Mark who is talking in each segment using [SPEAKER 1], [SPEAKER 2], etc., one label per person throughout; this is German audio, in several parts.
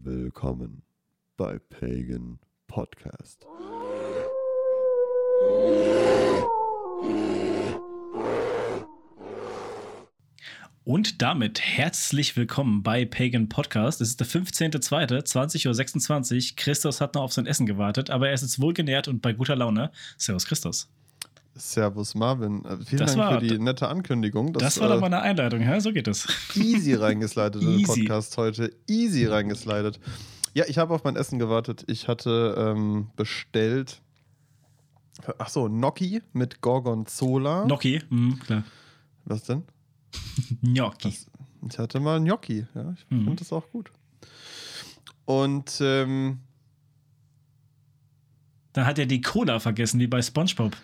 [SPEAKER 1] Willkommen bei Pagan Podcast.
[SPEAKER 2] Und damit herzlich willkommen bei Pagan Podcast. Es ist der 15.02.20.26 Uhr. Christus hat noch auf sein Essen gewartet, aber er ist jetzt wohlgenährt und bei guter Laune. Servus Christus.
[SPEAKER 1] Servus Marvin. Äh, Vielen
[SPEAKER 2] Das
[SPEAKER 1] Dank
[SPEAKER 2] war-
[SPEAKER 1] für die nette Ankündigung.
[SPEAKER 2] Das, war doch mal eine Einleitung, hä? so geht es.
[SPEAKER 1] easy reingeslidet in den. Podcast heute. Easy reingeslidet. Ja, ich habe auf mein Essen gewartet. Ich hatte ähm, bestellt. Ach so, Gnocchi mit Gorgonzola.
[SPEAKER 2] Gnocchi, mhm, klar.
[SPEAKER 1] Was denn?
[SPEAKER 2] Gnocchi.
[SPEAKER 1] Ich hatte mal Gnocchi. Ja, ich
[SPEAKER 2] Mhm.
[SPEAKER 1] finde das auch gut. Und ähm,
[SPEAKER 2] Dann hat er die Cola vergessen, wie bei Spongebob.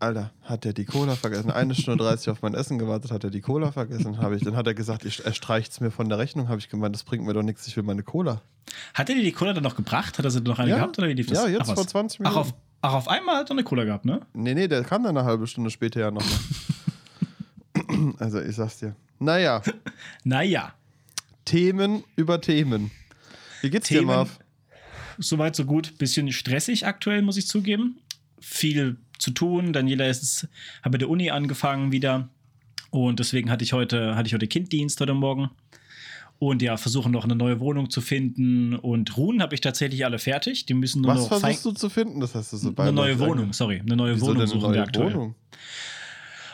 [SPEAKER 1] Alter, hat er die Cola vergessen? Eine Stunde 30 auf mein Essen gewartet, hat er die Cola vergessen? Habe ich, dann hat er gesagt, ich, er streicht es mir von der Rechnung. Habe ich gemeint, das bringt mir doch nichts, ich will meine Cola.
[SPEAKER 2] Hat er dir die Cola dann noch gebracht? Hat er sie noch eine
[SPEAKER 1] Ja.
[SPEAKER 2] gehabt oder wie lief das?
[SPEAKER 1] Ja, jetzt
[SPEAKER 2] ach,
[SPEAKER 1] vor 20
[SPEAKER 2] Ach
[SPEAKER 1] Minuten.
[SPEAKER 2] auf, ach, auf einmal hat er eine Cola gehabt, ne?
[SPEAKER 1] Nee, nee, der kam dann eine halbe Stunde später ja nochmal. also, ich sag's dir. Naja,
[SPEAKER 2] Naja,
[SPEAKER 1] Themen über Themen. Wie geht's dir,
[SPEAKER 2] Themen-
[SPEAKER 1] Marv?
[SPEAKER 2] soweit so gut. Bisschen stressig aktuell, muss ich zugeben. Viel zu tun. Daniela ist hat bei der Uni angefangen wieder. Und deswegen hatte ich heute, hatte ich heute Kinddienst heute Morgen. Und ja, versuchen noch eine neue Wohnung zu finden. Und Ruhen habe ich tatsächlich alle fertig. Die müssen nur
[SPEAKER 1] Was
[SPEAKER 2] noch fein-
[SPEAKER 1] versuchst du zu finden? Das hast du so
[SPEAKER 2] eine neue Wohnung, sorry. Eine neue
[SPEAKER 1] Wieso
[SPEAKER 2] Wohnung suchen wir aktuell.
[SPEAKER 1] Wohnung?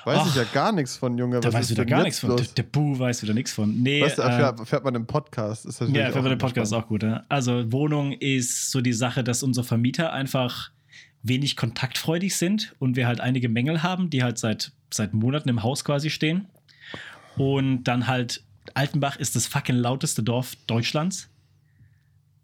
[SPEAKER 1] Weiß ich
[SPEAKER 2] Ach,
[SPEAKER 1] ja gar nichts von, Junge.
[SPEAKER 2] Da
[SPEAKER 1] Was
[SPEAKER 2] weiß wieder gar nichts von. Der, der Bu weiß wieder nichts von. Nee,
[SPEAKER 1] Weißt du,
[SPEAKER 2] äh,
[SPEAKER 1] fährt, fährt man im Podcast. Ist
[SPEAKER 2] Ja, für
[SPEAKER 1] auch
[SPEAKER 2] den Podcast auch gut. Ja? Also Wohnung ist so die Sache, dass unsere Vermieter einfach wenig kontaktfreudig sind und wir halt einige Mängel haben, die halt seit, seit Monaten im Haus quasi stehen. Und dann halt, Altenbach ist das fucking lauteste Dorf Deutschlands.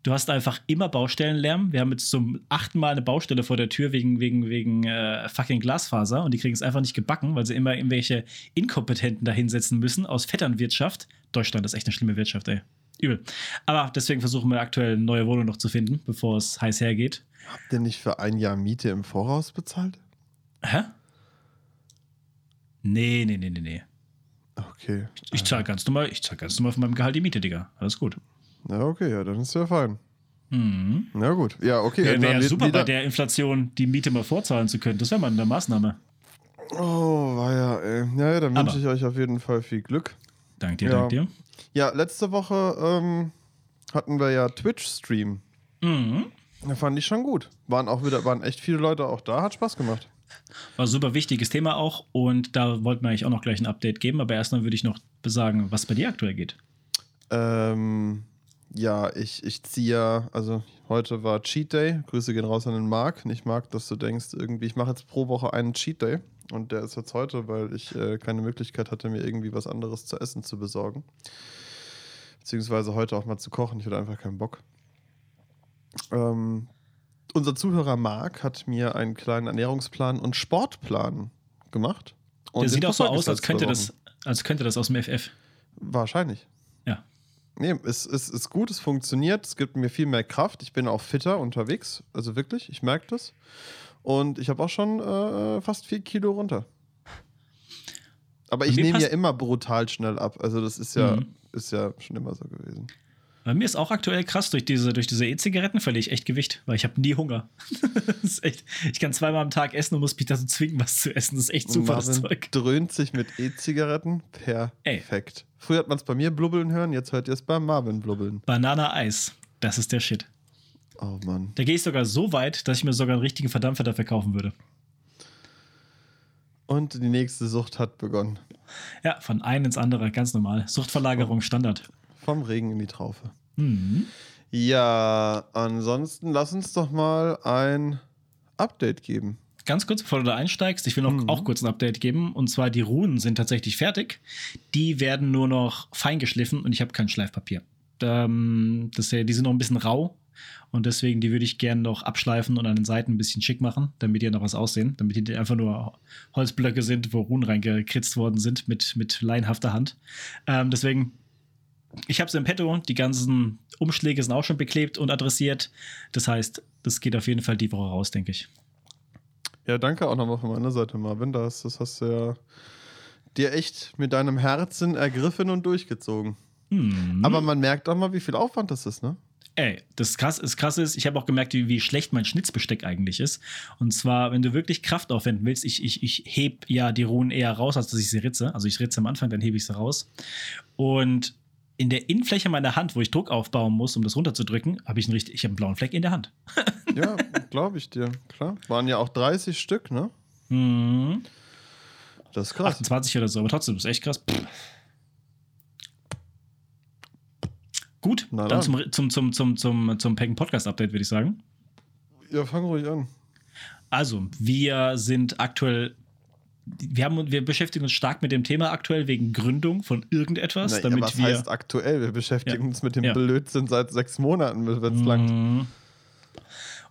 [SPEAKER 2] Du hast einfach immer Baustellenlärm. Wir haben jetzt zum achten Mal eine Baustelle vor der Tür wegen, wegen, wegen äh, fucking Glasfaser und die kriegen es einfach nicht gebacken, weil sie immer irgendwelche Inkompetenten da hinsetzen müssen aus Vetternwirtschaft. Deutschland ist echt eine schlimme Wirtschaft, ey. Übel. Aber deswegen versuchen wir aktuell eine neue Wohnung noch zu finden, bevor es heiß hergeht.
[SPEAKER 1] Habt ihr nicht für ein Jahr Miete im Voraus bezahlt?
[SPEAKER 2] Hä? Nee, nee, nee, nee, nee.
[SPEAKER 1] Okay.
[SPEAKER 2] Ich zahle ganz normal, ich zahle ganz normal von meinem Gehalt die Miete, Digga. Alles gut.
[SPEAKER 1] Ja, okay, ja, dann ist ja fein.
[SPEAKER 2] Mhm.
[SPEAKER 1] Na gut. Ja, okay.
[SPEAKER 2] Wäre
[SPEAKER 1] dann
[SPEAKER 2] wär ja super,
[SPEAKER 1] wieder-
[SPEAKER 2] bei der Inflation die Miete mal vorzahlen zu können. Das wäre mal eine Maßnahme.
[SPEAKER 1] Oh, war ja, ey. Ja, ja, dann wünsche ich euch auf jeden Fall viel Glück.
[SPEAKER 2] Dank dir,
[SPEAKER 1] Ja.
[SPEAKER 2] dank dir.
[SPEAKER 1] Ja, letzte Woche ähm, hatten wir ja Twitch-Stream.
[SPEAKER 2] Mhm.
[SPEAKER 1] Da fand ich schon gut. Waren auch wieder, waren echt viele Leute auch da, hat Spaß gemacht.
[SPEAKER 2] War ein super wichtiges Thema auch und da wollten wir eigentlich auch noch gleich ein Update geben, aber erstmal würde ich noch besagen, was bei dir aktuell geht.
[SPEAKER 1] Ähm, ja, ich, ich ziehe ja, also heute war Cheat Day. Grüße gehen raus an den Marc. Nicht Marc, dass du denkst, irgendwie, ich mache jetzt pro Woche einen Cheat Day. Und der ist jetzt heute, weil ich äh, keine Möglichkeit hatte, mir irgendwie was anderes zu essen zu besorgen. Beziehungsweise heute auch mal zu kochen. Ich hatte einfach keinen Bock. Ähm, unser Zuhörer Marc hat mir einen kleinen Ernährungsplan und Sportplan gemacht. Und
[SPEAKER 2] Der sieht auch so aus, als könnte, das, als könnte das aus dem FF.
[SPEAKER 1] Wahrscheinlich.
[SPEAKER 2] Ja.
[SPEAKER 1] Nee, es, es ist gut, es funktioniert, es gibt mir viel mehr Kraft. Ich bin auch fitter unterwegs. Also wirklich, ich merke das. Und ich habe auch schon äh, fast vier Kilo runter. Aber ich nehme ja immer brutal schnell ab. Also das ist ja,
[SPEAKER 2] Mhm.
[SPEAKER 1] ist ja schon immer so gewesen.
[SPEAKER 2] Bei mir ist auch aktuell krass, durch diese durch diese E-Zigaretten verliere ich echt Gewicht, weil ich habe nie Hunger. das echt, ich kann zweimal am Tag essen und muss mich dazu zwingen, was zu essen. Das ist echt super, das
[SPEAKER 1] Marvin
[SPEAKER 2] Zeug.
[SPEAKER 1] dröhnt sich mit E-Zigaretten. Perfekt. Früher hat man es bei mir blubbeln hören, jetzt hört ihr es bei Marvin blubbeln.
[SPEAKER 2] Banana-Eis, das ist der Shit.
[SPEAKER 1] Oh Mann.
[SPEAKER 2] Da gehe ich sogar so weit, dass ich mir sogar einen richtigen Verdampfer dafür kaufen würde.
[SPEAKER 1] Und die nächste Sucht hat begonnen.
[SPEAKER 2] Ja, von einem ins andere, ganz normal. Suchtverlagerung, Standard.
[SPEAKER 1] Vom Regen in die Traufe.
[SPEAKER 2] Mhm.
[SPEAKER 1] Ja, ansonsten lass uns doch mal ein Update geben.
[SPEAKER 2] Ganz kurz, bevor du da einsteigst, ich will noch
[SPEAKER 1] Mhm.
[SPEAKER 2] auch kurz ein Update geben. Und zwar, die Runen sind tatsächlich fertig. Die werden nur noch fein geschliffen und ich habe kein Schleifpapier. Ähm, das, die sind noch ein bisschen rau und deswegen, die würde ich gerne noch abschleifen und an den Seiten ein bisschen schick machen, damit die noch was aussehen. Damit die einfach nur Holzblöcke sind, wo Runen reingekritzt worden sind mit, mit laienhafter Hand. Ähm, deswegen, ich habe sie im Petto. Die ganzen Umschläge sind auch schon beklebt und adressiert. Das heißt, das geht auf jeden Fall die Woche raus, denke ich.
[SPEAKER 1] Ja, danke auch nochmal von meiner Seite, Marvin. Das, das hast du ja dir echt mit deinem Herzen ergriffen und durchgezogen.
[SPEAKER 2] Hm.
[SPEAKER 1] Aber man merkt auch mal, wie viel Aufwand das ist, ne?
[SPEAKER 2] Ey, das krass, das krass ist, ich habe auch gemerkt, wie, wie, schlecht mein Schnitzbesteck eigentlich ist. Und zwar, wenn du wirklich Kraft aufwenden willst, ich, ich, ich heb ja die Ruhen eher raus, als dass ich sie ritze. Also ich ritze am Anfang, dann hebe ich sie raus. Und in der Innenfläche meiner Hand, wo ich Druck aufbauen muss, um das runterzudrücken, habe ich einen richtig, ich habe einen blauen Fleck in der Hand.
[SPEAKER 1] ja, glaube ich dir, klar. Waren ja auch 30 Stück, ne?
[SPEAKER 2] Mhm.
[SPEAKER 1] Das ist krass.
[SPEAKER 2] 28 oder so, aber trotzdem, das ist echt krass. Pff. Gut, Na dann, dann zum, zum, zum, zum, zum Packen Podcast Update, würde ich sagen.
[SPEAKER 1] Ja, fang ruhig an.
[SPEAKER 2] Also, wir sind aktuell wir, haben, wir beschäftigen uns stark mit dem Thema aktuell wegen Gründung von irgendetwas.
[SPEAKER 1] Na,
[SPEAKER 2] damit
[SPEAKER 1] was
[SPEAKER 2] wir,
[SPEAKER 1] heißt aktuell? Wir beschäftigen ja. uns mit dem ja. Blödsinn seit sechs Monaten, wenn es langt.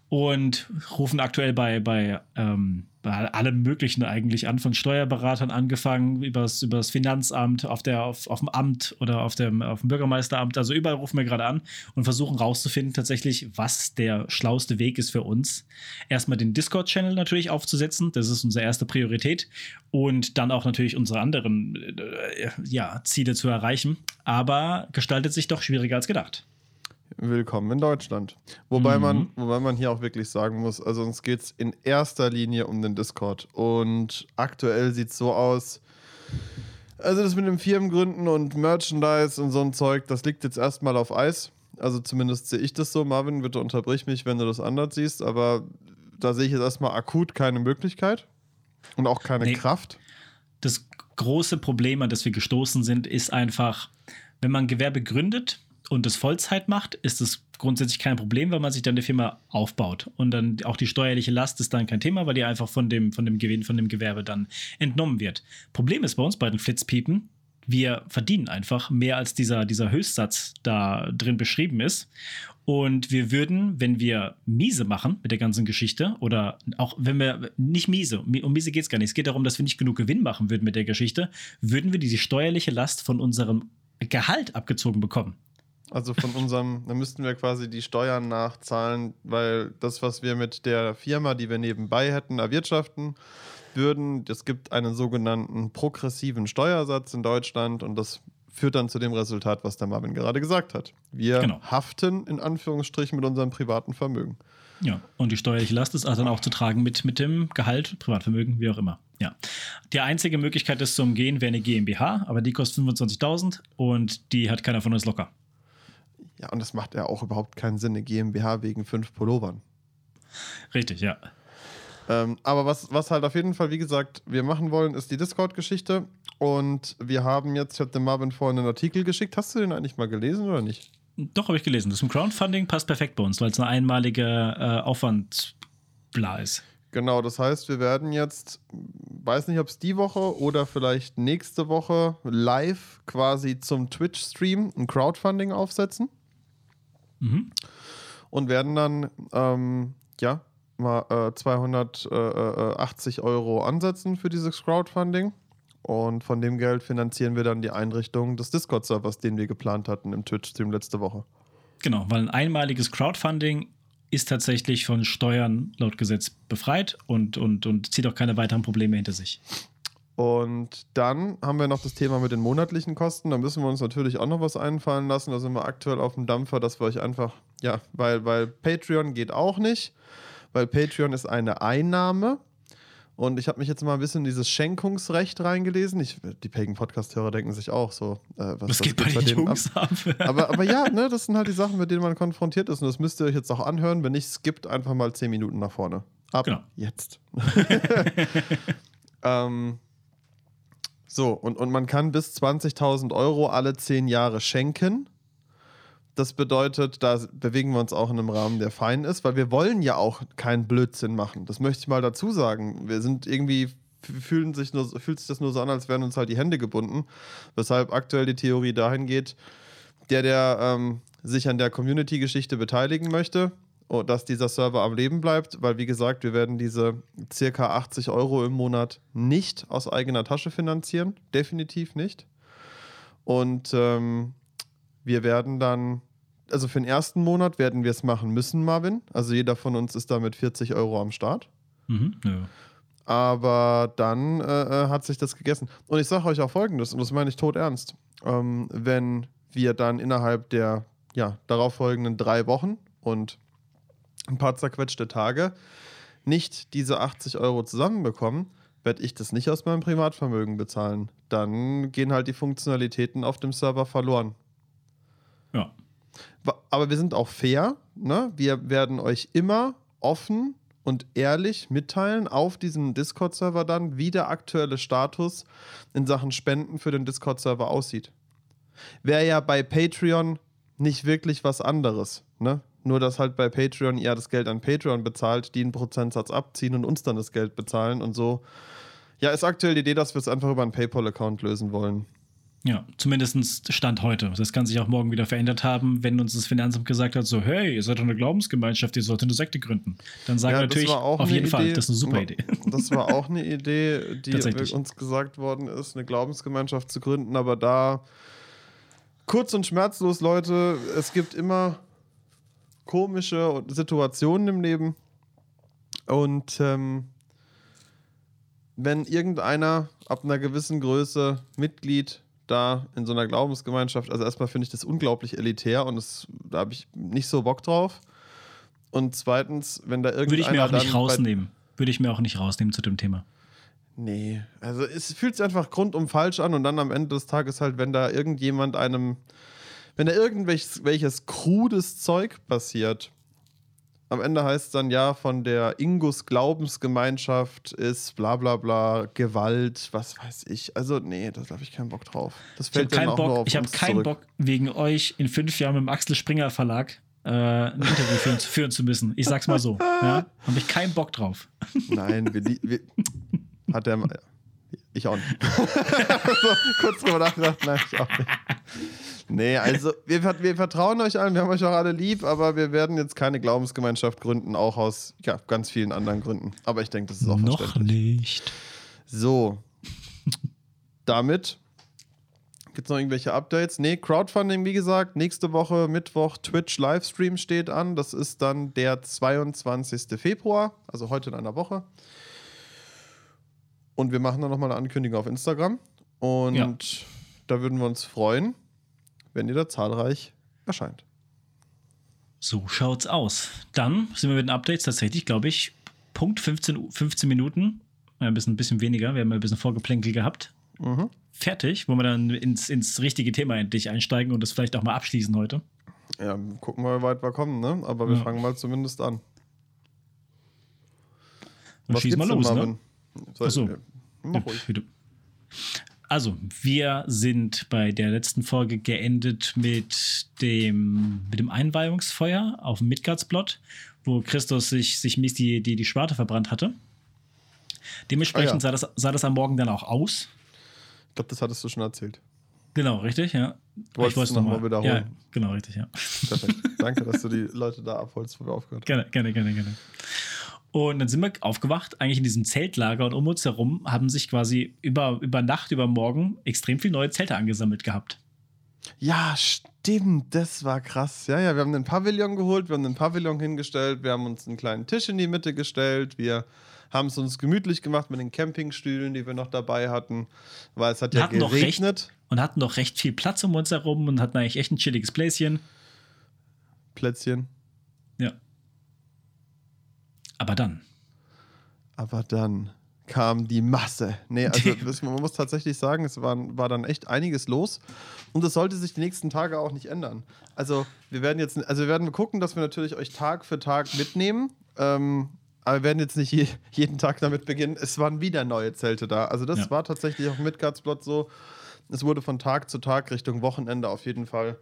[SPEAKER 2] Und rufen aktuell bei, bei ähm, bei allem Möglichen eigentlich an, von Steuerberatern angefangen, übers, übers Finanzamt, auf, der, auf, auf dem Amt oder auf dem, auf dem Bürgermeisteramt. Also überall rufen wir gerade an und versuchen rauszufinden, tatsächlich, was der schlauste Weg ist für uns. Erstmal den Discord-Channel natürlich aufzusetzen, das ist unsere erste Priorität. Und dann auch natürlich unsere anderen äh, ja, Ziele zu erreichen. Aber gestaltet sich doch schwieriger als gedacht
[SPEAKER 1] willkommen in Deutschland. Wobei, mhm. man, wobei man hier auch wirklich sagen muss, also uns geht es in erster Linie um den Discord. Und aktuell sieht es so aus, also das mit dem Firmengründen und Merchandise und so ein Zeug, das liegt jetzt erstmal auf Eis. Also zumindest sehe ich das so. Marvin, bitte unterbrich mich, wenn du das anders siehst. Aber da sehe ich jetzt erstmal akut keine Möglichkeit und auch keine nee. Kraft.
[SPEAKER 2] Das große Problem, an das wir gestoßen sind, ist einfach, wenn man Gewerbe gründet, und das Vollzeit macht, ist es grundsätzlich kein Problem, weil man sich dann eine Firma aufbaut. Und dann auch die steuerliche Last ist dann kein Thema, weil die einfach von dem, von dem Gewinn, von dem Gewerbe dann entnommen wird. Problem ist bei uns bei den Flitzpiepen, wir verdienen einfach mehr als dieser, dieser Höchstsatz da drin beschrieben ist. Und wir würden, wenn wir miese machen mit der ganzen Geschichte, oder auch wenn wir nicht miese, um miese geht es gar nicht, es geht darum, dass wir nicht genug Gewinn machen würden mit der Geschichte, würden wir diese steuerliche Last von unserem Gehalt abgezogen bekommen.
[SPEAKER 1] Also von unserem, da müssten wir quasi die Steuern nachzahlen, weil das, was wir mit der Firma, die wir nebenbei hätten, erwirtschaften würden, es gibt einen sogenannten progressiven Steuersatz in Deutschland und das führt dann zu dem Resultat, was der Marvin gerade gesagt hat. Wir genau. haften in Anführungsstrichen mit unserem privaten Vermögen.
[SPEAKER 2] Ja, und die steuerliche Last ist also dann auch zu tragen mit, mit dem Gehalt, Privatvermögen, wie auch immer. Ja. Die einzige Möglichkeit, das zu umgehen, wäre eine GmbH, aber die kostet 25.000 und die hat keiner von uns locker.
[SPEAKER 1] Ja, und das macht ja auch überhaupt keinen Sinn, eine GmbH wegen fünf Pullovern.
[SPEAKER 2] Richtig, ja.
[SPEAKER 1] Ähm, aber was, was halt auf jeden Fall, wie gesagt, wir machen wollen, ist die Discord-Geschichte. Und wir haben jetzt, ich habe dem Marvin vorhin einen Artikel geschickt. Hast du den eigentlich mal gelesen oder nicht?
[SPEAKER 2] Doch, habe ich gelesen. Das mit Crowdfunding passt perfekt bei uns, weil es eine einmalige äh, Aufwand ist.
[SPEAKER 1] Genau, das heißt, wir werden jetzt, weiß nicht, ob es die Woche oder vielleicht nächste Woche live quasi zum Twitch-Stream ein Crowdfunding aufsetzen.
[SPEAKER 2] Mhm.
[SPEAKER 1] Und werden dann, ähm, ja, mal äh, 280 Euro ansetzen für dieses Crowdfunding. Und von dem Geld finanzieren wir dann die Einrichtung des Discord-Servers, den wir geplant hatten im Twitch-Stream letzte Woche.
[SPEAKER 2] Genau, weil ein einmaliges Crowdfunding ist tatsächlich von Steuern laut Gesetz befreit und, und, und zieht auch keine weiteren Probleme hinter sich.
[SPEAKER 1] Und dann haben wir noch das Thema mit den monatlichen Kosten. Da müssen wir uns natürlich auch noch was einfallen lassen. Da sind wir aktuell auf dem Dampfer, dass wir euch einfach, ja, weil, weil Patreon geht auch nicht, weil Patreon ist eine Einnahme. Und ich habe mich jetzt mal ein bisschen in dieses Schenkungsrecht reingelesen. Ich, die Pagan-Podcast-Hörer denken sich auch so,
[SPEAKER 2] äh, was, was geht bei, denen Jungs
[SPEAKER 1] ab? aber, aber ja, ne, das sind halt die Sachen, mit denen man konfrontiert ist. Und das müsst ihr euch jetzt auch anhören. Wenn nicht, skippt einfach mal 10 Minuten nach vorne. Ab genau. jetzt. ähm, so, und, und man kann bis 20.000 Euro alle 10 Jahre schenken. Das bedeutet, da bewegen wir uns auch in einem Rahmen, der fein ist, weil wir wollen ja auch keinen Blödsinn machen. Das möchte ich mal dazu sagen. Wir sind irgendwie, fühlen sich nur, fühlt sich das nur so an, als wären uns halt die Hände gebunden. Weshalb aktuell die Theorie dahin geht, der, der ähm, sich an der Community-Geschichte beteiligen möchte, dass dieser Server am Leben bleibt, weil wie gesagt, wir werden diese circa 80 Euro im Monat nicht aus eigener Tasche finanzieren, definitiv nicht. Und ähm, wir werden dann, also für den ersten Monat werden wir es machen müssen, Marvin. Also jeder von uns ist da mit 40 Euro am Start.
[SPEAKER 2] Mhm, ja.
[SPEAKER 1] Aber dann äh, äh, hat sich das gegessen. Und ich sage euch auch Folgendes, und das meine ich tot ernst. Ähm, wenn wir dann innerhalb der ja, darauffolgenden drei Wochen und ein paar zerquetschte Tage nicht diese 80 Euro zusammenbekommen, werde ich das nicht aus meinem Privatvermögen bezahlen. Dann gehen halt die Funktionalitäten auf dem Server verloren.
[SPEAKER 2] Ja.
[SPEAKER 1] Aber wir sind auch fair. Ne? Wir werden euch immer offen und ehrlich mitteilen auf diesem Discord-Server dann, wie der aktuelle Status in Sachen Spenden für den Discord-Server aussieht. Wäre ja bei Patreon nicht wirklich was anderes. Ne? Nur, dass halt bei Patreon ihr das Geld an Patreon bezahlt, die einen Prozentsatz abziehen und uns dann das Geld bezahlen und so. Ja, ist aktuell die Idee, dass wir es einfach über einen PayPal-Account lösen wollen.
[SPEAKER 2] Ja, zumindest Stand heute. Das kann sich auch morgen wieder verändert haben, wenn uns das Finanzamt gesagt hat, so, hey, ihr seid doch eine Glaubensgemeinschaft, ihr solltet eine Sekte gründen. Dann sagen ja, wir natürlich auf jeden Idee, Fall, das ist eine super Idee.
[SPEAKER 1] Das war auch eine Idee, die uns gesagt worden ist, eine Glaubensgemeinschaft zu gründen, aber da kurz und schmerzlos, Leute, es gibt immer komische Situationen im Leben und ähm, wenn irgendeiner ab einer gewissen Größe Mitglied da in so einer Glaubensgemeinschaft, also erstmal finde ich das unglaublich elitär und das, da habe ich nicht so Bock drauf. Und zweitens, wenn da irgendeiner.
[SPEAKER 2] Würde ich mir auch nicht rausnehmen. Würde ich mir auch nicht rausnehmen zu dem Thema.
[SPEAKER 1] Nee, also es fühlt sich einfach grundum falsch an und dann am Ende des Tages halt, wenn da irgendjemand einem, wenn da irgendwelches krudes Zeug passiert, am Ende heißt es dann ja, von der Ingus Glaubensgemeinschaft ist bla bla bla Gewalt, was weiß ich. Also, nee, da habe ich keinen Bock drauf. Das
[SPEAKER 2] fällt ich habe keinen, Bock, ich hab keinen Bock, wegen euch in fünf Jahren mit dem Axel Springer Verlag äh, ein Interview führen, führen, zu müssen. Ich sag's mal so. Ja? Habe ich keinen Bock drauf.
[SPEAKER 1] Nein, wir, wir hat der. Ich auch nicht. so, kurz drüber nachgedacht, nein, ich auch nicht. Nee, also wir, wir, vertrauen euch allen, wir haben euch auch alle lieb, aber wir werden jetzt keine Glaubensgemeinschaft gründen, auch aus ja, ganz vielen anderen Gründen. Aber ich denke, das ist auch
[SPEAKER 2] Noch nicht.
[SPEAKER 1] So. Damit gibt es noch irgendwelche Updates? Nee, Crowdfunding, wie gesagt, nächste Woche Mittwoch Twitch Livestream steht an. Das ist dann der 22. Februar, also heute in einer Woche. Und wir machen dann nochmal eine Ankündigung auf Instagram. Und ja. da würden wir uns freuen wenn ihr da zahlreich erscheint.
[SPEAKER 2] So schaut's aus. Dann sind wir mit den Updates tatsächlich, glaube ich, Punkt 15, 15 Minuten. ein, bisschen, ein bisschen weniger. Wir haben ein bisschen Vorgeplänkel gehabt. Mhm. Fertig, wo wir dann ins, ins richtige Thema endlich einsteigen und das vielleicht auch mal abschließen heute.
[SPEAKER 1] Ja, gucken wir, wie weit wir kommen, ne? Aber wir ja. fangen mal zumindest an.
[SPEAKER 2] Dann Was schieß mal los, ne? Achso. Mach ruhig. Also, wir sind bei der letzten Folge geendet mit dem, mit dem Einweihungsfeuer auf dem Midgardsplot, wo Christus sich, sich mies die, die, die Schwarte verbrannt hatte. Dementsprechend ah, ja. sah, das, sah das am Morgen dann auch aus.
[SPEAKER 1] Ich glaube, das hattest du schon erzählt.
[SPEAKER 2] Genau, richtig, ja.
[SPEAKER 1] Du wolltest es nochmal wiederholen.
[SPEAKER 2] Ja, genau, richtig, ja.
[SPEAKER 1] Perfekt. Danke, dass du die Leute da abholst, wo wir aufgehört
[SPEAKER 2] haben. Gerne, gerne, gerne, gerne. Und dann sind wir aufgewacht, eigentlich in diesem Zeltlager und um uns herum haben sich quasi über, über Nacht, über Morgen extrem viele neue Zelte angesammelt gehabt.
[SPEAKER 1] Ja, stimmt, das war krass. Ja, ja, wir haben einen Pavillon geholt, wir haben einen Pavillon hingestellt, wir haben uns einen kleinen Tisch in die Mitte gestellt, wir haben es uns gemütlich gemacht mit den Campingstühlen, die wir noch dabei hatten, weil es hat ja hatten geregnet.
[SPEAKER 2] Recht, und hatten noch recht viel Platz um uns herum und hatten eigentlich echt ein chilliges Plätzchen.
[SPEAKER 1] Plätzchen.
[SPEAKER 2] Aber dann.
[SPEAKER 1] Aber dann kam die Masse. Nee, also man muss tatsächlich sagen, es war, war dann echt einiges los. Und das sollte sich die nächsten Tage auch nicht ändern. Also wir werden jetzt, also wir werden gucken, dass wir natürlich euch Tag für Tag mitnehmen. Ähm, aber wir werden jetzt nicht je, jeden Tag damit beginnen. Es waren wieder neue Zelte da. Also das ja. war tatsächlich auch mit Midgardsplot so. Es wurde von Tag zu Tag Richtung Wochenende auf jeden Fall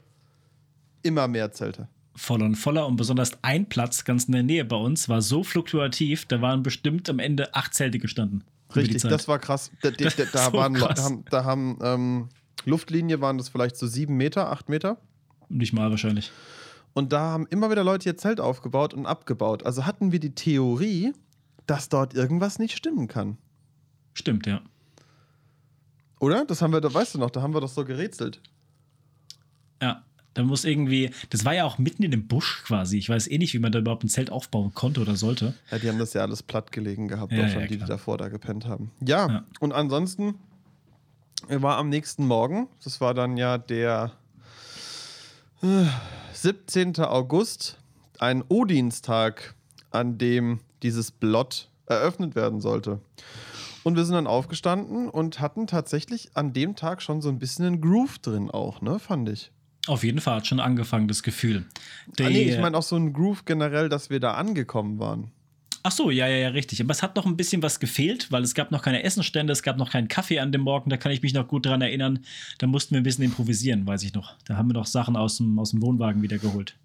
[SPEAKER 1] immer mehr Zelte
[SPEAKER 2] voller und voller und besonders ein Platz ganz in der Nähe bei uns war so fluktuativ, da waren bestimmt am Ende acht Zelte gestanden.
[SPEAKER 1] Richtig, das war krass. Da, da, da, da so waren, krass. da haben, da haben ähm, Luftlinie waren das vielleicht so sieben Meter, acht Meter.
[SPEAKER 2] Nicht mal wahrscheinlich.
[SPEAKER 1] Und da haben immer wieder Leute ihr Zelt aufgebaut und abgebaut. Also hatten wir die Theorie, dass dort irgendwas nicht stimmen kann.
[SPEAKER 2] Stimmt, ja.
[SPEAKER 1] Oder? Das haben wir, da weißt du noch, da haben wir doch so gerätselt.
[SPEAKER 2] Ja, da muss irgendwie, das war ja auch mitten in dem Busch quasi. Ich weiß eh nicht, wie man da überhaupt ein Zelt aufbauen konnte oder sollte.
[SPEAKER 1] Ja, die haben das ja alles platt gelegen gehabt, ja, schon, ja, die, die davor da gepennt haben. Ja, ja, und ansonsten war am nächsten Morgen, das war dann ja der 17. August, ein Odinstag, an dem dieses Blot eröffnet werden sollte. Und wir sind dann aufgestanden und hatten tatsächlich an dem Tag schon so ein bisschen einen Groove drin auch, ne, fand ich.
[SPEAKER 2] Auf jeden Fall hat schon angefangen, das Gefühl.
[SPEAKER 1] Die, ah, nee, ich meine auch so einen Groove generell, dass wir da angekommen waren.
[SPEAKER 2] Ach so, ja, ja, ja, richtig. Aber es hat noch ein bisschen was gefehlt, weil es gab noch keine Essenstände, es gab noch keinen Kaffee an dem Morgen. Da kann ich mich noch gut dran erinnern. Da mussten wir ein bisschen improvisieren, weiß ich noch. Da haben wir noch Sachen aus dem, aus dem Wohnwagen wieder geholt.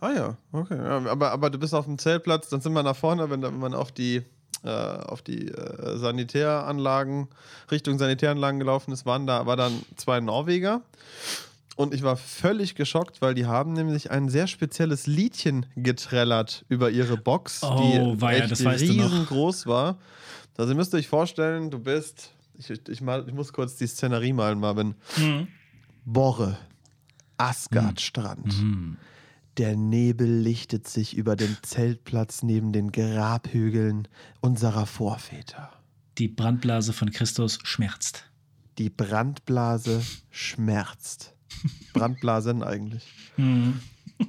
[SPEAKER 1] Ah ja, okay. Aber, aber du bist auf dem Zeltplatz, dann sind wir nach vorne, wenn, wenn man auf die, äh, auf die äh, Sanitäranlagen, Richtung Sanitäranlagen gelaufen ist, waren da, war dann zwei Norweger. Und ich war völlig geschockt, weil die haben nämlich ein sehr spezielles Liedchen getrellert über ihre Box,
[SPEAKER 2] oh,
[SPEAKER 1] die
[SPEAKER 2] war
[SPEAKER 1] echt riesengroß war. Also ihr müsst euch vorstellen, du bist, ich, ich, mal, ich muss kurz die Szenerie malen, Marvin. Mhm. Borre, Asgardstrand. Mhm. Der Nebel lichtet sich über den Zeltplatz neben den Grabhügeln unserer Vorväter.
[SPEAKER 2] Die Brandblase von Christus schmerzt.
[SPEAKER 1] Die Brandblase schmerzt. Brandblasen eigentlich. Mhm.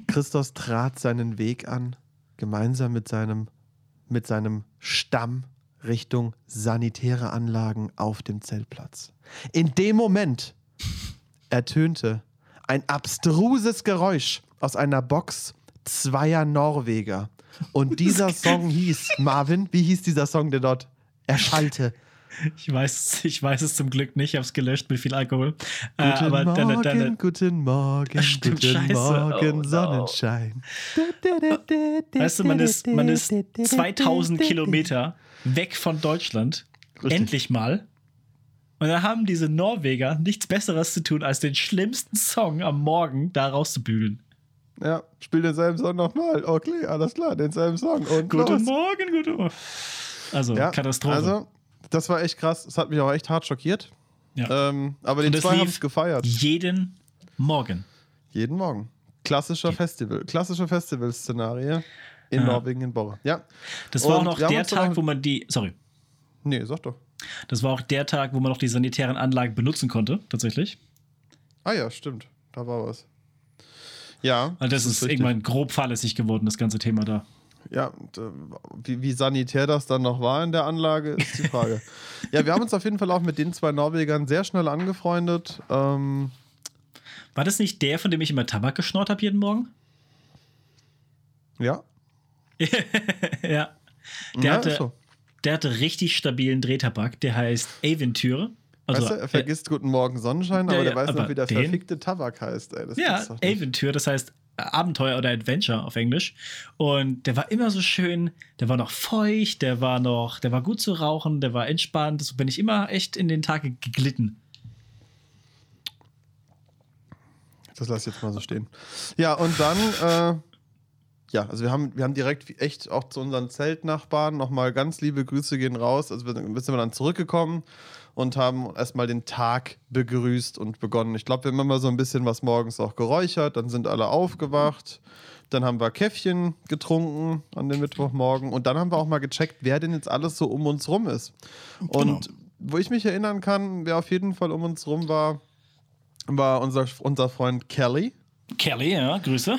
[SPEAKER 1] Christus trat seinen Weg an, gemeinsam mit seinem, mit seinem Stamm Richtung sanitäre Anlagen auf dem Zeltplatz. In dem Moment ertönte ein abstruses Geräusch aus einer Box zweier Norweger. Und dieser Song hieß, Marvin, wie hieß dieser Song, der dort erschallte?
[SPEAKER 2] Ich weiß, ich weiß es zum Glück nicht, ich habe es gelöscht mit viel Alkohol.
[SPEAKER 1] Guten äh, aber Morgen, deine, deine, guten Morgen, Stimmt, guten Scheiße. Morgen, oh, Sonnenschein.
[SPEAKER 2] Weißt du, man ist, man ist 2000 Kilometer weg von Deutschland, Richtig. endlich mal. Und da haben diese Norweger nichts Besseres zu tun, als den schlimmsten Song am Morgen da rauszubügeln.
[SPEAKER 1] Ja, spiel denselben Song nochmal. Okay, alles klar, denselben Song. Und
[SPEAKER 2] guten los. Morgen, guten Morgen. Also, ja, Katastrophe. Also,
[SPEAKER 1] das war echt krass. Das hat mich auch echt hart schockiert. Ja. Ähm, aber den zwei haben es gefeiert.
[SPEAKER 2] Jeden Morgen.
[SPEAKER 1] Jeden Morgen. Klassischer Festival. Klassische Festival-Szenarie in ja. Norwegen in Borre. Ja.
[SPEAKER 2] Das war Und auch noch der Tag, wo man die. Sorry.
[SPEAKER 1] Nee, sag doch.
[SPEAKER 2] Das war auch der Tag, wo man noch die sanitären Anlagen benutzen konnte, tatsächlich.
[SPEAKER 1] Ah ja, stimmt. Da war was. Ja.
[SPEAKER 2] Also das, das ist, ist irgendwann grob fahrlässig geworden, das ganze Thema da.
[SPEAKER 1] Ja, äh, wie, wie, sanitär das dann noch war in der Anlage, ist die Frage. ja, wir haben uns auf jeden Fall auch mit den zwei Norwegern sehr schnell angefreundet. Ähm
[SPEAKER 2] war das nicht der, von dem ich immer Tabak geschnort habe jeden Morgen?
[SPEAKER 1] Ja.
[SPEAKER 2] ja. Der, ja, hatte, so. der hatte richtig stabilen Drehtabak, der heißt Aventure.
[SPEAKER 1] Also, weißt du, er vergisst äh, Guten Morgen Sonnenschein, aber der weiß noch, wie der den? verfickte Tabak heißt. Ey,
[SPEAKER 2] ja, Aventure, das heißt Abenteuer oder Adventure auf Englisch. Und der war immer so schön, der war noch feucht, der war noch, der war gut zu rauchen, der war entspannt. So bin ich immer echt in den Tag geglitten.
[SPEAKER 1] Das lasse ich jetzt mal so stehen. Ja, und dann, äh, ja, also wir haben, wir haben direkt echt auch zu unseren Zeltnachbarn nochmal ganz liebe Grüße gehen raus. Also wir sind wir dann zurückgekommen und haben erstmal den Tag begrüßt und begonnen. Ich glaube, wir haben immer so ein bisschen was morgens auch geräuchert, dann sind alle aufgewacht. Dann haben wir Käffchen getrunken an dem Mittwochmorgen und dann haben wir auch mal gecheckt, wer denn jetzt alles so um uns rum ist. Genau. Und wo ich mich erinnern kann, wer auf jeden Fall um uns rum war, war unser, unser Freund Kelly.
[SPEAKER 2] Kelly, ja, Grüße.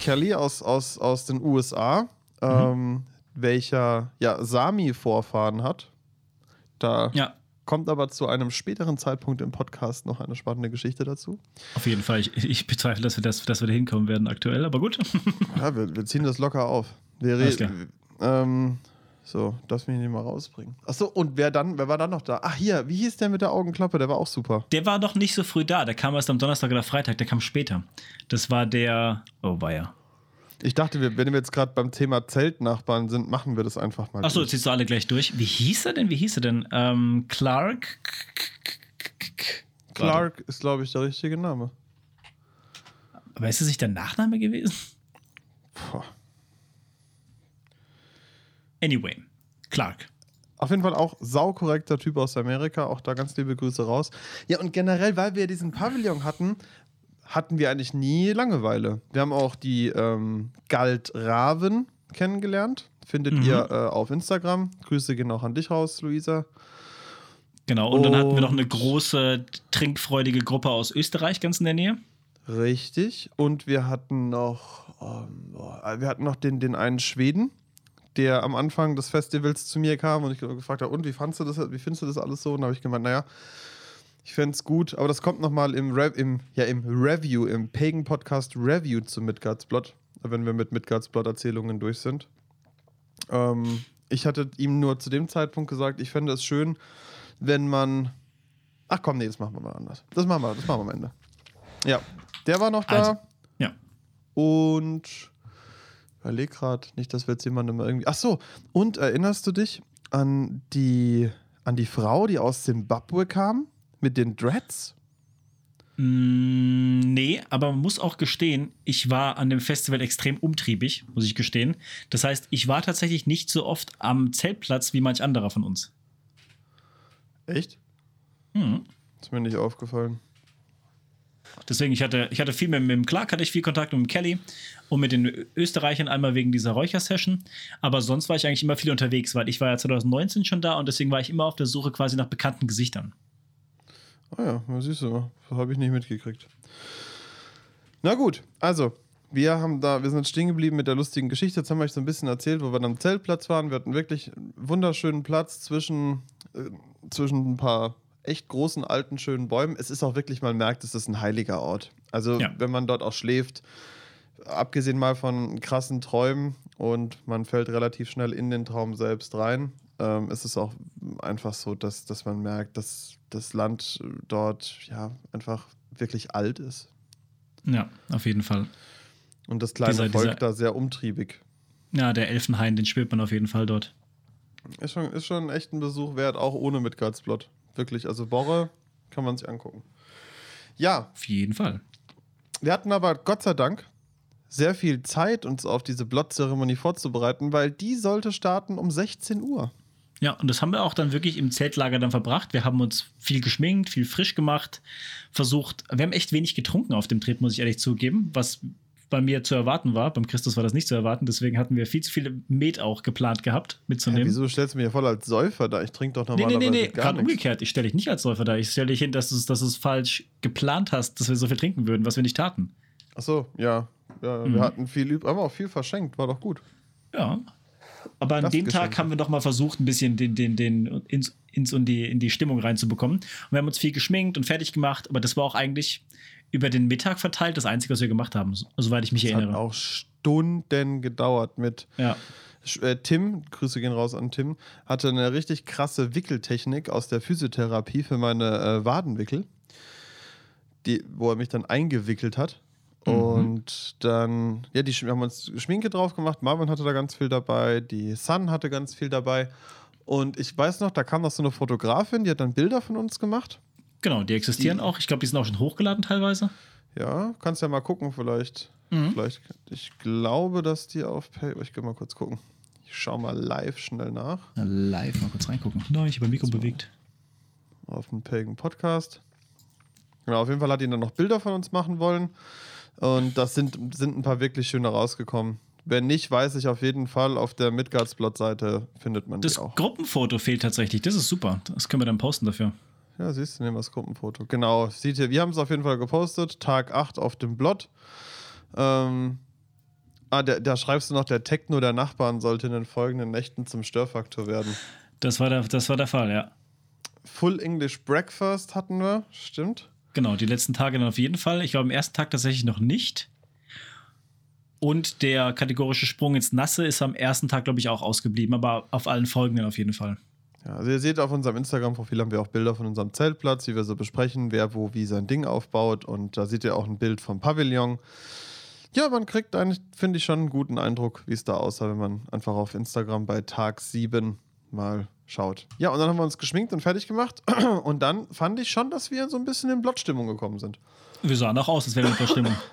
[SPEAKER 1] Kelly aus, aus, aus den USA, mhm. ähm, welcher ja Sami-Vorfahren hat. Da ja. Kommt aber zu einem späteren Zeitpunkt im Podcast noch eine spannende Geschichte dazu.
[SPEAKER 2] Auf jeden Fall. Ich, ich bezweifle, dass wir, das, dass wir da hinkommen werden aktuell, aber gut.
[SPEAKER 1] ja, wir, wir ziehen das locker auf. Wir reden. Ähm, so, darf mich nicht mal rausbringen. Achso, und wer dann, wer war dann noch da? Ach hier, wie hieß der mit der Augenklappe? Der war auch super.
[SPEAKER 2] Der war doch nicht so früh da. Der kam erst am Donnerstag oder Freitag, der kam später. Das war der. Oh, war ja.
[SPEAKER 1] Ich dachte, wir, wenn wir jetzt gerade beim Thema Zeltnachbarn sind, machen wir das einfach mal.
[SPEAKER 2] Achso, jetzt ziehst du alle gleich durch. Wie hieß er denn? Wie hieß er denn? Ähm, Clark?
[SPEAKER 1] Clark ist, glaube ich, der richtige Name.
[SPEAKER 2] Aber ist es nicht der Nachname gewesen? Puh. Anyway, Clark.
[SPEAKER 1] Auf jeden Fall auch saukorrekter Typ aus Amerika. Auch da ganz liebe Grüße raus. Ja, und generell, weil wir diesen Pavillon hatten, hatten wir eigentlich nie Langeweile. Wir haben auch die ähm, Galt Raven kennengelernt. Findet mhm. ihr äh, auf Instagram. Grüße gehen auch an dich raus, Luisa.
[SPEAKER 2] Genau, und, und dann hatten wir noch eine große, trinkfreudige Gruppe aus Österreich ganz in der Nähe.
[SPEAKER 1] Richtig. Und wir hatten noch, ähm, wir hatten noch den, den einen Schweden, der am Anfang des Festivals zu mir kam und ich gefragt habe, und wie fandst du das, wie findest du das alles so? Und da habe ich gemeint, naja, ich fände es gut, aber das kommt nochmal im, Re im, ja, im Review, im Pagan Podcast Review zu Midgard's Blood, wenn wir mit Midgard's Blood Erzählungen durch sind. Ähm, ich hatte ihm nur zu dem Zeitpunkt gesagt, ich fände es schön, wenn man. Ach komm, nee, das machen wir mal anders. Das machen wir, das machen wir am Ende. Ja, der war noch da. Also,
[SPEAKER 2] ja.
[SPEAKER 1] Und überleg gerade nicht, dass wir jetzt jemandem irgendwie. Ach so, und erinnerst du dich an die, an die Frau, die aus Zimbabwe kam? Mit den Dreads?
[SPEAKER 2] Mm, nee, aber man muss auch gestehen, ich war an dem Festival extrem umtriebig, muss ich gestehen. Das heißt, ich war tatsächlich nicht so oft am Zeltplatz wie manch anderer von uns.
[SPEAKER 1] Echt?
[SPEAKER 2] Hm.
[SPEAKER 1] Ist mir nicht aufgefallen.
[SPEAKER 2] Deswegen, ich hatte, ich hatte viel mit, mit dem Clark, hatte ich viel Kontakt mit dem Kelly und mit den Österreichern einmal wegen dieser Räuchersession. Aber sonst war ich eigentlich immer viel unterwegs, weil ich war ja 2019 schon da und deswegen war ich immer auf der Suche quasi nach bekannten Gesichtern.
[SPEAKER 1] Ah ja, siehst du, habe ich nicht mitgekriegt. Na gut, also, wir haben da, wir sind stehen geblieben mit der lustigen Geschichte. Jetzt haben wir euch so ein bisschen erzählt, wo wir dann am Zeltplatz waren. Wir hatten wirklich einen wunderschönen Platz zwischen, äh, zwischen ein paar echt großen, alten, schönen Bäumen. Es ist auch wirklich, man merkt, es ist ein heiliger Ort. Also, ja. wenn man dort auch schläft, abgesehen mal von krassen Träumen und man fällt relativ schnell in den Traum selbst rein, ähm, ist es auch einfach so, dass, dass man merkt, dass das Land dort ja einfach wirklich alt ist.
[SPEAKER 2] Ja, auf jeden Fall.
[SPEAKER 1] Und das kleine dieser, Volk dieser, da sehr umtriebig.
[SPEAKER 2] Ja, der Elfenhain, den spürt man auf jeden Fall dort.
[SPEAKER 1] Ist schon, ist schon echt ein Besuch wert, auch ohne Midgardsblot. Wirklich, also Borre kann man sich angucken. Ja.
[SPEAKER 2] Auf jeden Fall.
[SPEAKER 1] Wir hatten aber Gott sei Dank sehr viel Zeit, uns auf diese Blot-Zeremonie vorzubereiten, weil die sollte starten um 16 Uhr.
[SPEAKER 2] Ja, und das haben wir auch dann wirklich im Zeltlager dann verbracht. Wir haben uns viel geschminkt, viel frisch gemacht, versucht. Wir haben echt wenig getrunken auf dem Trip, muss ich ehrlich zugeben, was bei mir zu erwarten war. Beim Christus war das nicht zu erwarten, deswegen hatten wir viel zu viele Met auch geplant gehabt mitzunehmen.
[SPEAKER 1] Ja, wieso stellst du mich voll als Säufer da? Ich trinke doch normalerweise nee, nee, nee, nee.
[SPEAKER 2] Gerade umgekehrt. Ich stelle dich nicht als Säufer da. Ich stelle dich hin, dass du, dass es falsch geplant hast, dass wir so viel trinken würden, was wir nicht taten.
[SPEAKER 1] Ach so, ja. ja mhm. Wir hatten viel, aber auch viel verschenkt. War doch gut.
[SPEAKER 2] Ja, aber an dem Tag haben wir doch mal versucht, ein bisschen den, den, den ins, ins und die, in die Stimmung reinzubekommen. Und wir haben uns viel geschminkt und fertig gemacht, aber das war auch eigentlich über den Mittag verteilt das Einzige, was wir gemacht haben, soweit ich mich
[SPEAKER 1] das
[SPEAKER 2] erinnere.
[SPEAKER 1] Hat auch Stunden gedauert mit.
[SPEAKER 2] Ja.
[SPEAKER 1] Äh, Tim, Grüße gehen raus an Tim, hatte eine richtig krasse Wickeltechnik aus der Physiotherapie für meine äh, Wadenwickel, die, wo er mich dann eingewickelt hat. Mhm. Und dann, ja, die, haben uns Schminke drauf gemacht. Marvin hatte da ganz viel dabei. Die Sun hatte ganz viel dabei. Und ich weiß noch, da kam noch so eine Fotografin, die hat dann Bilder von uns gemacht.
[SPEAKER 2] Genau, die existieren die, auch. Ich glaube, die sind auch schon hochgeladen teilweise.
[SPEAKER 1] Ja, kannst ja mal gucken, vielleicht. Mhm. Vielleicht. Ich glaube, dass die auf Pay. Ich gehe mal kurz gucken. Ich schaue mal live schnell nach.
[SPEAKER 2] Ja, live mal kurz reingucken. Nein, ich habe Mikro so. bewegt.
[SPEAKER 1] Auf dem Pagan Podcast. Genau, auf jeden Fall hat ihn dann noch Bilder von uns machen wollen. Und das sind, sind ein paar wirklich schöne rausgekommen. Wenn nicht, weiß ich auf jeden Fall, auf der Midgards-Blot-Seite findet man
[SPEAKER 2] das
[SPEAKER 1] die auch.
[SPEAKER 2] Das Gruppenfoto fehlt tatsächlich. Das ist super. Das können wir dann posten dafür.
[SPEAKER 1] Ja, siehst du, nehmen wir das Gruppenfoto. Genau, seht ihr, wir haben es auf jeden Fall gepostet. Tag 8 auf dem Blot. Ähm, ah, der, da schreibst du noch, der Techno der Nachbarn sollte in den folgenden Nächten zum Störfaktor werden.
[SPEAKER 2] Das war der, das war der Fall, ja.
[SPEAKER 1] Full English Breakfast hatten wir, stimmt.
[SPEAKER 2] Genau, die letzten Tage dann auf jeden Fall. Ich glaube, am ersten Tag tatsächlich noch nicht. Und der kategorische Sprung ins Nasse ist am ersten Tag, glaube ich, auch ausgeblieben, aber auf allen folgenden auf jeden Fall.
[SPEAKER 1] Ja, also ihr seht auf unserem Instagram-Profil haben wir auch Bilder von unserem Zeltplatz, wie wir so besprechen, wer wo wie sein Ding aufbaut. Und da seht ihr auch ein Bild vom Pavillon. Ja, man kriegt eigentlich, finde ich, schon einen guten Eindruck, wie es da aussah, wenn man einfach auf Instagram bei Tag 7 mal schaut. Ja, und dann haben wir uns geschminkt und fertig gemacht. Und dann fand ich schon, dass wir so ein bisschen in Blottstimmung gekommen sind.
[SPEAKER 2] Wir sahen auch aus, als wären wir in Blottstimmung.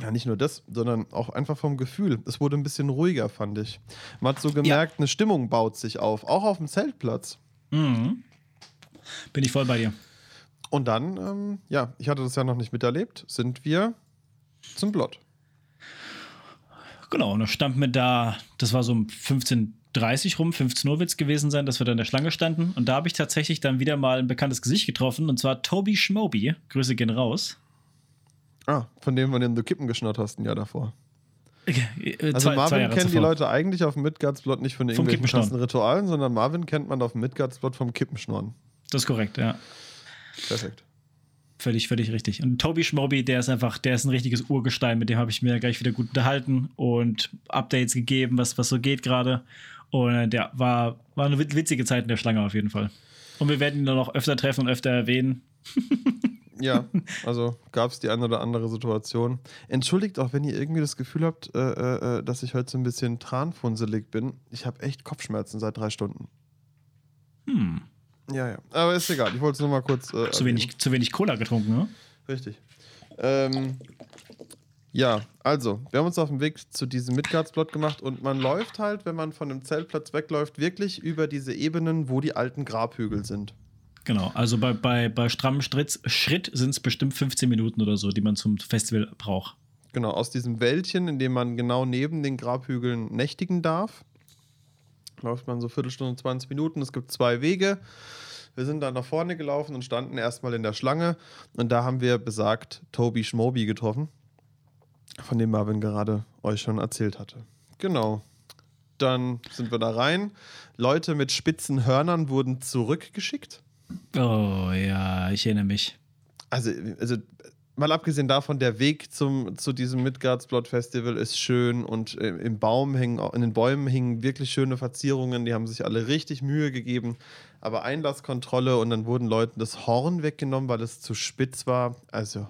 [SPEAKER 1] Ja, nicht nur das, sondern auch einfach vom Gefühl. Es wurde ein bisschen ruhiger, fand ich. Man hat so gemerkt, ja. eine Stimmung baut sich auf, auch auf dem Zeltplatz.
[SPEAKER 2] Mhm. Bin ich voll bei dir.
[SPEAKER 1] Und dann, ähm, ja, ich hatte das ja noch nicht miterlebt, sind wir zum Blott.
[SPEAKER 2] Genau, und da standen wir da, das war so um 15, 30 rum, 15 Uhr wird es gewesen sein, dass wir da in der Schlange standen. Und da habe ich tatsächlich dann wieder mal ein bekanntes Gesicht getroffen, und zwar Toby Schmoby. Grüße gehen raus.
[SPEAKER 1] Ah, von dem, von dem du Kippen geschnurrt hast, ein Jahr davor.
[SPEAKER 2] Äh,
[SPEAKER 1] Also
[SPEAKER 2] zwei- zwei
[SPEAKER 1] Marvin
[SPEAKER 2] Jahre
[SPEAKER 1] kennen die
[SPEAKER 2] zuvor.
[SPEAKER 1] Leute eigentlich auf dem Midgardsblot nicht von irgendwelchen krassen Ritualen, sondern Marvin kennt man auf dem Midgardsblot vom Kippenschnorren.
[SPEAKER 2] Das ist korrekt, ja.
[SPEAKER 1] Perfekt.
[SPEAKER 2] Völlig, völlig richtig. Und Toby Schmobi, der ist einfach, der ist ein richtiges Urgestein, mit dem habe ich mir gleich wieder gut unterhalten und Updates gegeben, was, was so geht gerade. Und der war, war eine wit- witzige Zeit in der Schlange auf jeden Fall. Und wir werden ihn dann noch öfter treffen und öfter erwähnen.
[SPEAKER 1] Ja, also gab es die eine oder andere Situation. Entschuldigt auch, wenn ihr irgendwie das Gefühl habt, äh, äh, äh, dass ich heute so ein bisschen tranfunselig bin. Ich habe echt Kopfschmerzen seit drei Stunden.
[SPEAKER 2] Hm,
[SPEAKER 1] Ja, ja. Aber ist egal. Ich wollte es nur mal kurz. Äh,
[SPEAKER 2] zu,
[SPEAKER 1] erwähnen.
[SPEAKER 2] wenig, zu wenig Cola getrunken, ne?
[SPEAKER 1] Richtig. Ähm, ja, also, wir haben uns auf dem Weg zu diesem Midgardsplot gemacht und man läuft halt, wenn man von dem Zeltplatz wegläuft, wirklich über diese Ebenen, wo die alten Grabhügel sind.
[SPEAKER 2] Genau, also bei, bei, bei strammem Schritt, Schritt sind es bestimmt 15 Minuten oder so, die man zum Festival braucht.
[SPEAKER 1] Genau, aus diesem Wäldchen, in dem man genau neben den Grabhügeln nächtigen darf, läuft man so Viertelstunde, 20 Minuten. Es gibt zwei Wege. Wir sind dann nach vorne gelaufen und standen erstmal in der Schlange. Und da haben wir besagt Toby Schmobi getroffen, von dem Marvin gerade euch schon erzählt hatte. Genau. Dann sind wir da rein. Leute mit spitzen Hörnern wurden zurückgeschickt.
[SPEAKER 2] Oh ja, ich erinnere mich.
[SPEAKER 1] Also, also mal abgesehen davon, der Weg zum, zu diesem Midgardsblot Festival ist schön und äh, im Baum hängen, in den Bäumen hingen wirklich schöne Verzierungen, die haben sich alle richtig Mühe gegeben. Aber Einlasskontrolle und dann wurden Leuten das Horn weggenommen, weil es zu spitz war. Also,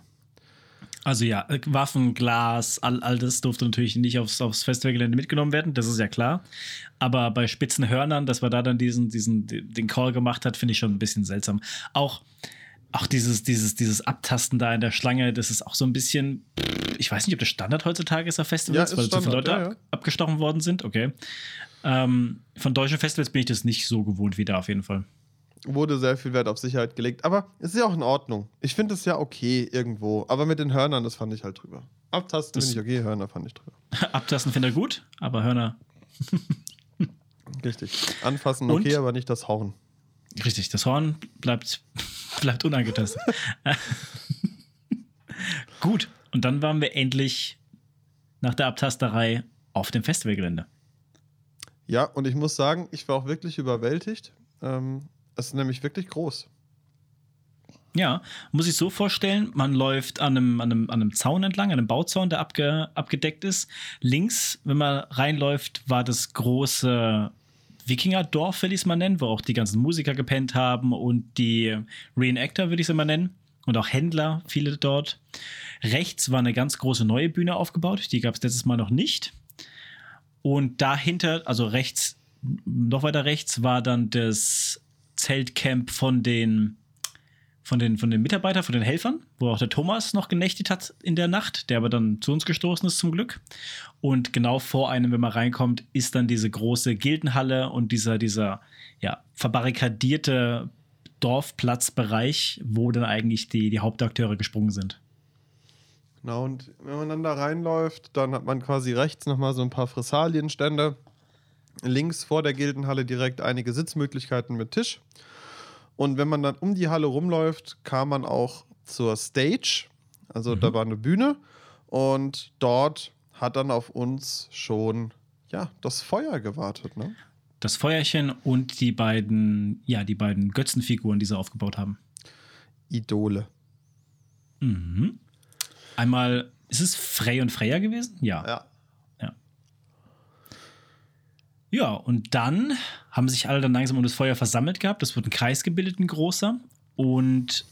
[SPEAKER 2] Also ja, äh, Waffen, Glas, all, all das durfte natürlich nicht aufs, aufs Festivalgelände mitgenommen werden, das ist ja klar. Aber bei spitzen Hörnern, dass man da dann diesen, diesen, den Call gemacht hat, finde ich schon ein bisschen seltsam. Auch, auch dieses, dieses, dieses Abtasten da in der Schlange, das ist auch so ein bisschen, ich weiß nicht, ob das Standard heutzutage ist auf Festivals,
[SPEAKER 1] Ja, ist
[SPEAKER 2] weil so viele
[SPEAKER 1] Standard,
[SPEAKER 2] Leute
[SPEAKER 1] ja, ja.
[SPEAKER 2] ab, abgestochen worden sind, okay. Ähm, von deutschen Festivals bin ich das nicht so gewohnt wie da auf jeden Fall.
[SPEAKER 1] Wurde sehr viel Wert auf Sicherheit gelegt. Aber es ist ja auch in Ordnung. Ich finde es ja okay irgendwo. Aber mit den Hörnern, das fand ich halt drüber. Abtasten finde ich okay, Hörner fand ich drüber.
[SPEAKER 2] Abtasten finde ich gut, aber Hörner,
[SPEAKER 1] Richtig. Anfassen
[SPEAKER 2] Und?
[SPEAKER 1] okay, aber nicht das Horn.
[SPEAKER 2] Richtig, das Horn bleibt, bleibt unangetastet. Gut, und dann waren wir endlich nach der Abtasterei auf dem Festivalgelände.
[SPEAKER 1] Ja, und ich muss sagen, ich war auch wirklich überwältigt. Ähm, es ist nämlich wirklich groß.
[SPEAKER 2] Ja, muss ich so vorstellen, man läuft an einem, an einem, an einem Zaun entlang, an einem Bauzaun, der abge, abgedeckt ist. Links, wenn man reinläuft, war das große Wikingerdorf, will ich es mal nennen, wo auch die ganzen Musiker gepennt haben und die Reenactor, würde ich es mal nennen. Und auch Händler, viele dort. Rechts war eine ganz große neue Bühne aufgebaut, die gab es letztes Mal noch nicht. Und dahinter, also rechts, noch weiter rechts, war dann das Zeltcamp von den von den, von den Mitarbeitern, von den Helfern, wo auch der Thomas noch genächtigt hat in der Nacht, der aber dann zu uns gestoßen ist zum Glück. Und genau vor einem, wenn man reinkommt, ist dann diese große Gildenhalle und dieser, dieser ja, verbarrikadierte Dorfplatzbereich, wo dann eigentlich die, die Hauptakteure gesprungen sind.
[SPEAKER 1] Genau, und wenn man dann da reinläuft, dann hat man quasi rechts nochmal so ein paar Fressalienstände. Links vor der Gildenhalle direkt einige Sitzmöglichkeiten mit Tisch. Und wenn man dann um die Halle rumläuft, kam man auch zur Stage. Also da war eine Bühne. Und dort hat dann auf uns schon ja, das Feuer gewartet. Ne?
[SPEAKER 2] Das Feuerchen und die beiden, ja, die beiden Götzenfiguren, die sie aufgebaut haben.
[SPEAKER 1] Idole.
[SPEAKER 2] Mhm. Einmal, ist es Frey und Freya gewesen? Ja.
[SPEAKER 1] Ja.
[SPEAKER 2] Ja, und dann haben sich alle dann langsam um das Feuer versammelt gehabt. Es wurde ein Kreis gebildet, ein großer. Und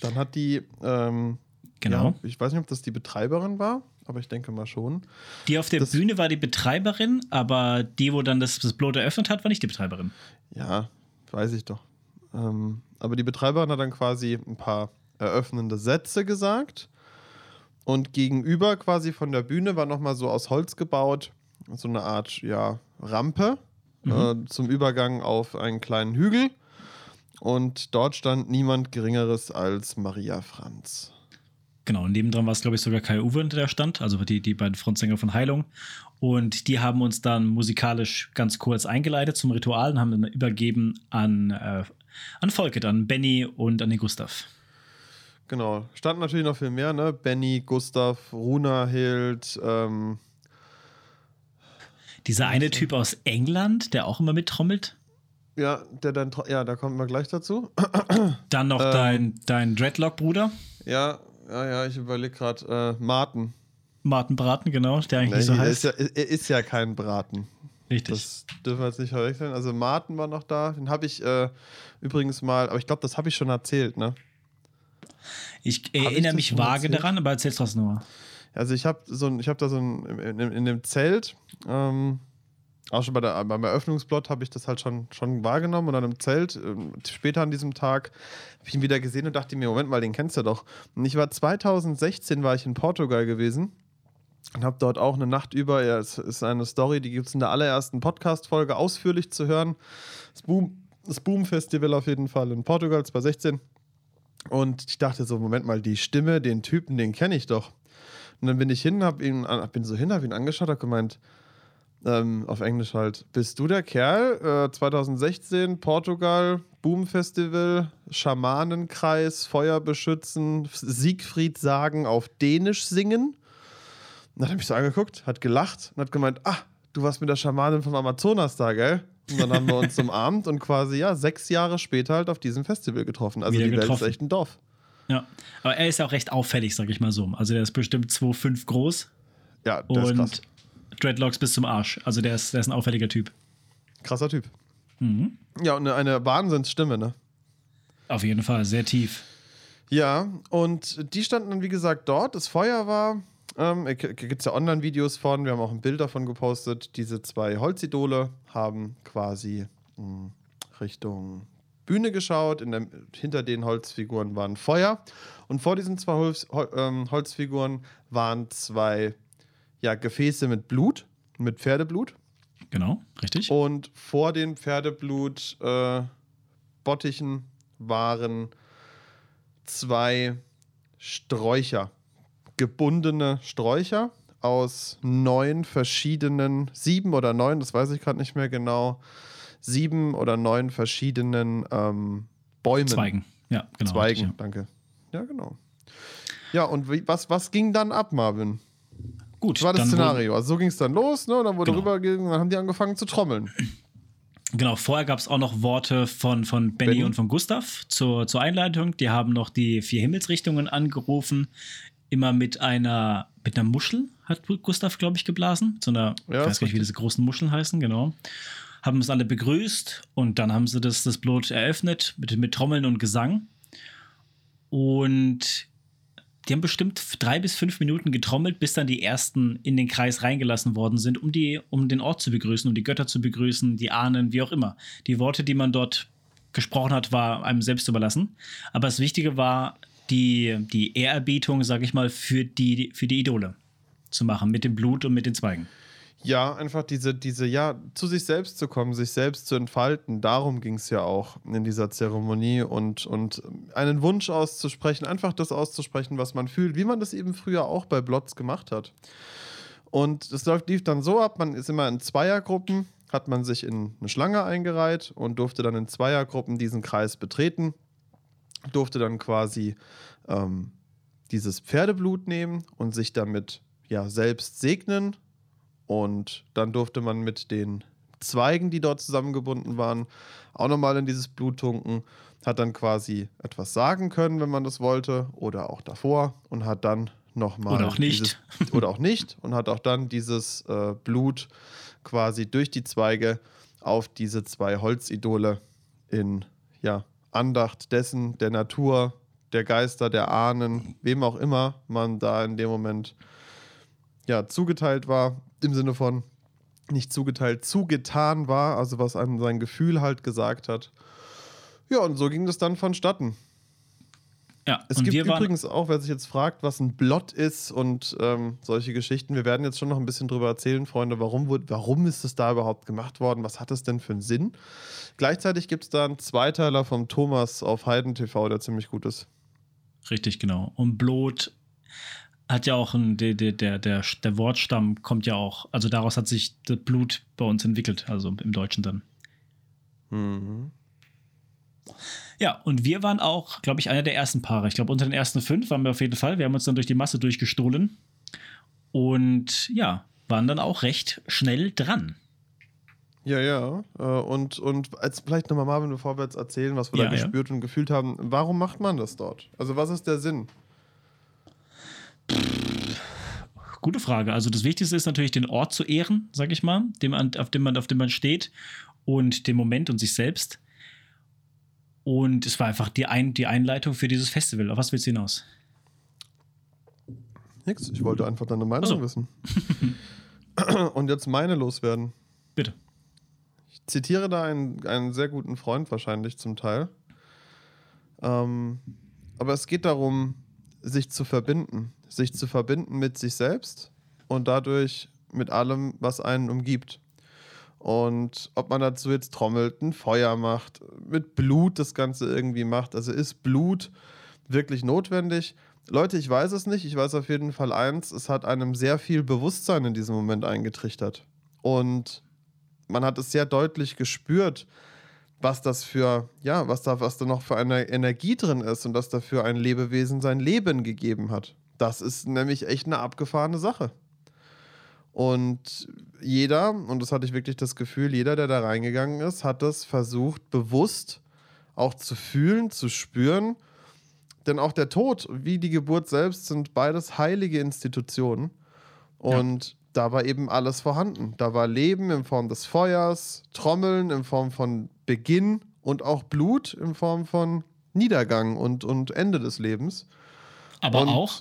[SPEAKER 1] Dann hat die, ähm,
[SPEAKER 2] genau,
[SPEAKER 1] ja, ich weiß nicht, ob das die Betreiberin war, aber ich denke mal schon.
[SPEAKER 2] die auf der
[SPEAKER 1] das-
[SPEAKER 2] Bühne war die Betreiberin, aber die, wo dann das, das Blot eröffnet hat, war nicht die Betreiberin.
[SPEAKER 1] Ja, weiß ich doch. Ähm, aber die Betreiberin hat dann quasi ein paar eröffnende Sätze gesagt. Und gegenüber quasi von der Bühne war nochmal so aus Holz gebaut, so eine Art, ja, Rampe äh, zum Übergang auf einen kleinen Hügel. Und dort stand niemand Geringeres als Maria Franz.
[SPEAKER 2] Genau, und nebendran war es, glaube ich, sogar Kai Uwe, der stand, also die, die beiden Frontsänger von Heilung. Und die haben uns dann musikalisch ganz kurz eingeleitet zum Ritual und haben dann übergeben an, äh, an Volket, an Benny und an den Gustav.
[SPEAKER 1] genau. Standen natürlich noch viel mehr, ne? Benny, Gustav, Runa Hild, ähm,
[SPEAKER 2] Dieser eine Typ aus England, der auch immer mittrommelt.
[SPEAKER 1] ja, der dann, ja, da kommen wir gleich dazu.
[SPEAKER 2] Dann noch
[SPEAKER 1] Ähm.
[SPEAKER 2] dein, dein Dreadlock-Bruder,
[SPEAKER 1] Ja, ja, ja, ich überlege gerade, äh, Martin.
[SPEAKER 2] Martin Braten, genau, der eigentlich
[SPEAKER 1] Nee,
[SPEAKER 2] nicht so
[SPEAKER 1] er,
[SPEAKER 2] heißt.
[SPEAKER 1] ist ja, er ist ja kein Braten.
[SPEAKER 2] Richtig.
[SPEAKER 1] Das dürfen wir jetzt nicht verwechseln. Also Martin war noch da. Den habe ich äh, übrigens mal, aber ich glaube, das habe ich schon erzählt, ne?
[SPEAKER 2] ich
[SPEAKER 1] ich
[SPEAKER 2] erinnere
[SPEAKER 1] das
[SPEAKER 2] mich vage
[SPEAKER 1] erzählt?
[SPEAKER 2] daran, aber erzähl's trotzdem nochmal.
[SPEAKER 1] Also ich habe so ein, ich habe da so ein, in, in, dem Zelt, ähm, auch schon bei der, beim Eröffnungsplot habe ich das halt schon, schon wahrgenommen und dann im Zelt, ähm, später an diesem Tag, habe ich ihn wieder gesehen und dachte mir, Moment mal, den kennst du doch. Und ich war 2016, war ich in Portugal gewesen und habe dort auch eine Nacht über, ja, es ist eine Story, die gibt es in der allerersten Podcast-Folge ausführlich zu hören. Das Boom, das Boom Festival auf jeden Fall in Portugal 2016. Und ich dachte so, Moment mal, die Stimme, den Typen, den kenne ich doch. Und dann bin ich hin, hab ihn, hab ihn so hin, hab ihn angeschaut, hab gemeint, ähm, auf Englisch halt, bist du der Kerl? Äh, 2016, Portugal, Boom Festival, Schamanenkreis, Feuer beschützen, Siegfried sagen, auf Dänisch singen. Und dann hat er mich so angeguckt, hat gelacht und hat gemeint, ah, du warst mit der Schamanin vom Amazonas da, gell? Und dann haben wir uns umarmt und quasi, ja, sechs Jahre später halt auf diesem Festival getroffen. Also
[SPEAKER 2] Wieder
[SPEAKER 1] die Welt
[SPEAKER 2] getroffen.
[SPEAKER 1] ist echt ein Dorf.
[SPEAKER 2] Ja. Aber er ist ja auch recht auffällig, sag ich mal so. Also der ist bestimmt 2,5 groß
[SPEAKER 1] Ja, der ist krass.
[SPEAKER 2] und Dreadlocks bis zum Arsch. Also der ist, der ist ein auffälliger Typ.
[SPEAKER 1] Krasser Typ.
[SPEAKER 2] Mhm.
[SPEAKER 1] Ja, und eine, eine Wahnsinnsstimme, ne?
[SPEAKER 2] Auf jeden Fall, sehr tief.
[SPEAKER 1] Ja, und die standen dann, wie gesagt, dort. Das Feuer war. Ähm, Gibt es ja Online-Videos von. Wir haben auch ein Bild davon gepostet. Diese zwei Holzidole haben quasi mh, Richtung Bühne geschaut. Der, hinter den Holzfiguren war ein Feuer. Und vor diesen zwei Holz, Hol, ähm, Holzfiguren waren zwei ja, Gefäße mit Blut, mit Pferdeblut.
[SPEAKER 2] Genau, richtig.
[SPEAKER 1] Und vor den Pferdeblut äh, waren zwei Sträucher, gebundene Sträucher aus neun verschiedenen, sieben oder neun, das weiß ich gerade nicht mehr genau, sieben oder neun verschiedenen ähm, Bäumen.
[SPEAKER 2] Zweigen. Ja, genau.
[SPEAKER 1] Zweigen,
[SPEAKER 2] richtig,
[SPEAKER 1] danke. Ja, genau. Ja, und wie, was, was ging dann ab, Marvin?
[SPEAKER 2] ja. Gut,
[SPEAKER 1] Das war das Szenario. Also so ging es dann los, ne? Dann wurde
[SPEAKER 2] Genau.
[SPEAKER 1] rübergegangen, dann haben die angefangen zu trommeln.
[SPEAKER 2] Genau, vorher gab es auch noch Worte von, von Benny,
[SPEAKER 1] Benny.
[SPEAKER 2] und von Gustav zur, zur Einleitung. Die haben noch die vier Himmelsrichtungen angerufen. Immer mit einer, mit einer Muschel hat Gustav, glaube ich, geblasen. So einer,
[SPEAKER 1] Ja,
[SPEAKER 2] ich weiß gar nicht, wie diese großen Muscheln heißen, genau. Haben uns alle begrüßt und dann haben sie das, das Blut eröffnet mit, mit Trommeln und Gesang. Und die haben bestimmt drei bis fünf Minuten getrommelt, bis dann die ersten in den Kreis reingelassen worden sind, um, die, um den Ort zu begrüßen, um die Götter zu begrüßen, die Ahnen, wie auch immer. Die Worte, die man dort gesprochen hat, war einem selbst überlassen. Aber das Wichtige war, die, die Ehrerbietung, sag ich mal, für die, für die Idole zu machen, mit dem Blut und mit den Zweigen.
[SPEAKER 1] Ja, einfach diese, diese, ja, zu sich selbst zu kommen, sich selbst zu entfalten. Darum ging es ja auch in dieser Zeremonie und, und einen Wunsch auszusprechen, einfach das auszusprechen, was man fühlt, wie man das eben früher auch bei Blotz gemacht hat. Und das lief dann so ab, man ist immer in Zweiergruppen, hat man sich in eine Schlange eingereiht und durfte dann in Zweiergruppen diesen Kreis betreten, durfte dann quasi ähm, dieses Pferdeblut nehmen und sich damit ja selbst segnen und dann durfte man mit den Zweigen, die dort zusammengebunden waren, auch nochmal in dieses Blut tunken. Hat dann quasi etwas sagen können, wenn man das wollte, oder auch davor und hat dann nochmal.
[SPEAKER 2] Oder auch nicht.
[SPEAKER 1] Dieses, oder auch nicht und hat auch dann dieses äh, Blut quasi durch die Zweige auf diese zwei Holzidole in ja, Andacht dessen, der Natur, der Geister, der Ahnen, wem auch immer man da in dem Moment ja, zugeteilt war, im Sinne von nicht zugeteilt, zugetan war, also was einem sein Gefühl halt gesagt hat. Ja, und so ging das dann vonstatten.
[SPEAKER 2] Ja,
[SPEAKER 1] Es gibt übrigens auch, wer sich jetzt fragt, was ein Blot ist und ähm, solche Geschichten. Wir werden jetzt schon noch ein bisschen drüber erzählen, Freunde, warum, wurde- warum ist es da überhaupt gemacht worden? Was hat es denn für einen Sinn? Gleichzeitig gibt es da einen Zweiteiler vom Thomas auf Heiden TV, der ziemlich gut ist.
[SPEAKER 2] Richtig, genau. Und Blut hat ja auch ein, der, der, der, der, Wortstamm kommt ja auch, also daraus hat sich das Blut bei uns entwickelt, also im Deutschen dann.
[SPEAKER 1] Mhm.
[SPEAKER 2] Ja, und wir waren auch, glaube ich, einer der ersten Paare. Ich glaube, unter den ersten fünf waren wir auf jeden Fall. Wir haben uns dann durch die Masse durchgestohlen. Und ja, waren dann auch recht schnell dran.
[SPEAKER 1] Ja, ja. Äh, und, und als vielleicht nochmal Marvin, bevor wir jetzt erzählen, was wir
[SPEAKER 2] Ja,
[SPEAKER 1] da
[SPEAKER 2] ja.
[SPEAKER 1] gespürt und gefühlt haben, warum macht man das dort? Also was ist der Sinn?
[SPEAKER 2] Gute Frage. Also das Wichtigste ist natürlich, den Ort zu ehren, sag ich mal, dem, auf, dem man, auf dem man steht und den Moment und sich selbst. Und es war einfach die, Ein die Einleitung für dieses Festival. Auf was willst du hinaus?
[SPEAKER 1] Nix, ich wollte einfach deine Meinung
[SPEAKER 2] so.
[SPEAKER 1] wissen. und jetzt meine loswerden.
[SPEAKER 2] Bitte.
[SPEAKER 1] Ich zitiere da einen, einen sehr guten Freund wahrscheinlich zum Teil. Ähm, aber es geht darum, sich zu verbinden. Sich zu verbinden mit sich selbst und dadurch mit allem, was einen umgibt. Und ob man dazu jetzt trommelt, ein Feuer macht, mit Blut das Ganze irgendwie macht. Also ist Blut wirklich notwendig? Leute, ich weiß es nicht. Ich weiß auf jeden Fall eins, es hat einem sehr viel Bewusstsein in diesem Moment eingetrichtert. Und man hat es sehr deutlich gespürt, was das für, ja, was da, was da noch für eine Energie drin ist und dass dafür ein Lebewesen sein Leben gegeben hat. Das ist nämlich echt eine abgefahrene Sache. Und jeder, und das hatte ich wirklich das Gefühl, jeder, der da reingegangen ist, hat das versucht, bewusst auch zu fühlen, zu spüren. Denn auch der Tod wie die Geburt selbst sind beides heilige Institutionen. Und da war eben alles vorhanden. Da war Leben in Form des Feuers, Trommeln in Form von Beginn und auch Blut in Form von Niedergang und, und Ende des Lebens.
[SPEAKER 2] Aber
[SPEAKER 1] Und-
[SPEAKER 2] auch,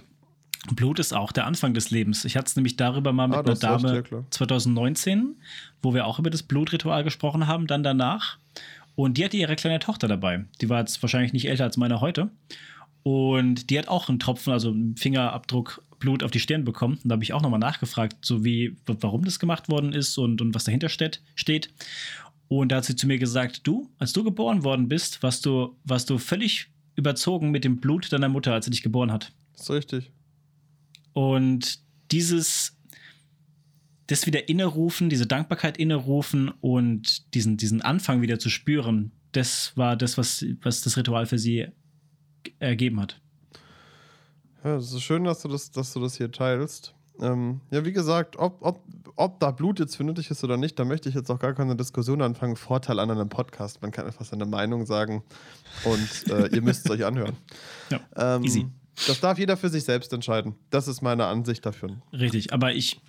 [SPEAKER 2] Blut ist auch der Anfang des Lebens. Ich hatte es nämlich darüber mal mit
[SPEAKER 1] Ah,
[SPEAKER 2] einer
[SPEAKER 1] hast recht,
[SPEAKER 2] Dame
[SPEAKER 1] ja, klar.
[SPEAKER 2] 2019, wo wir auch über das Blutritual gesprochen haben, dann danach. Und die hatte ihre kleine Tochter dabei. Die war jetzt wahrscheinlich nicht älter als meine heute. Und die hat auch einen Tropfen, also einen Fingerabdruck Blut auf die Stirn bekommen. Und da habe ich auch nochmal nachgefragt, so wie, warum das gemacht worden ist und, und was dahinter steht, steht. Und da hat sie zu mir gesagt, du, als du geboren worden bist, warst du, warst du völlig überzogen mit dem Blut deiner Mutter, als sie dich geboren hat.
[SPEAKER 1] ist richtig.
[SPEAKER 2] Und dieses, das wieder innerufen, diese Dankbarkeit innerufen und diesen, diesen Anfang wieder zu spüren, das war das, was, was das Ritual für sie ergeben hat.
[SPEAKER 1] Ja, es ist schön, dass du das, dass du das hier teilst. Ähm, ja, wie gesagt, ob, ob, ob da Blut jetzt für nötig ist oder nicht, da möchte ich jetzt auch gar keine Diskussion anfangen. Vorteil an einem Podcast. Man kann einfach seine Meinung sagen und äh, ihr müsst es euch anhören.
[SPEAKER 2] Ja,
[SPEAKER 1] Ähm,
[SPEAKER 2] easy.
[SPEAKER 1] Das darf jeder für sich selbst entscheiden. Das ist meine Ansicht dafür.
[SPEAKER 2] Richtig, aber ich,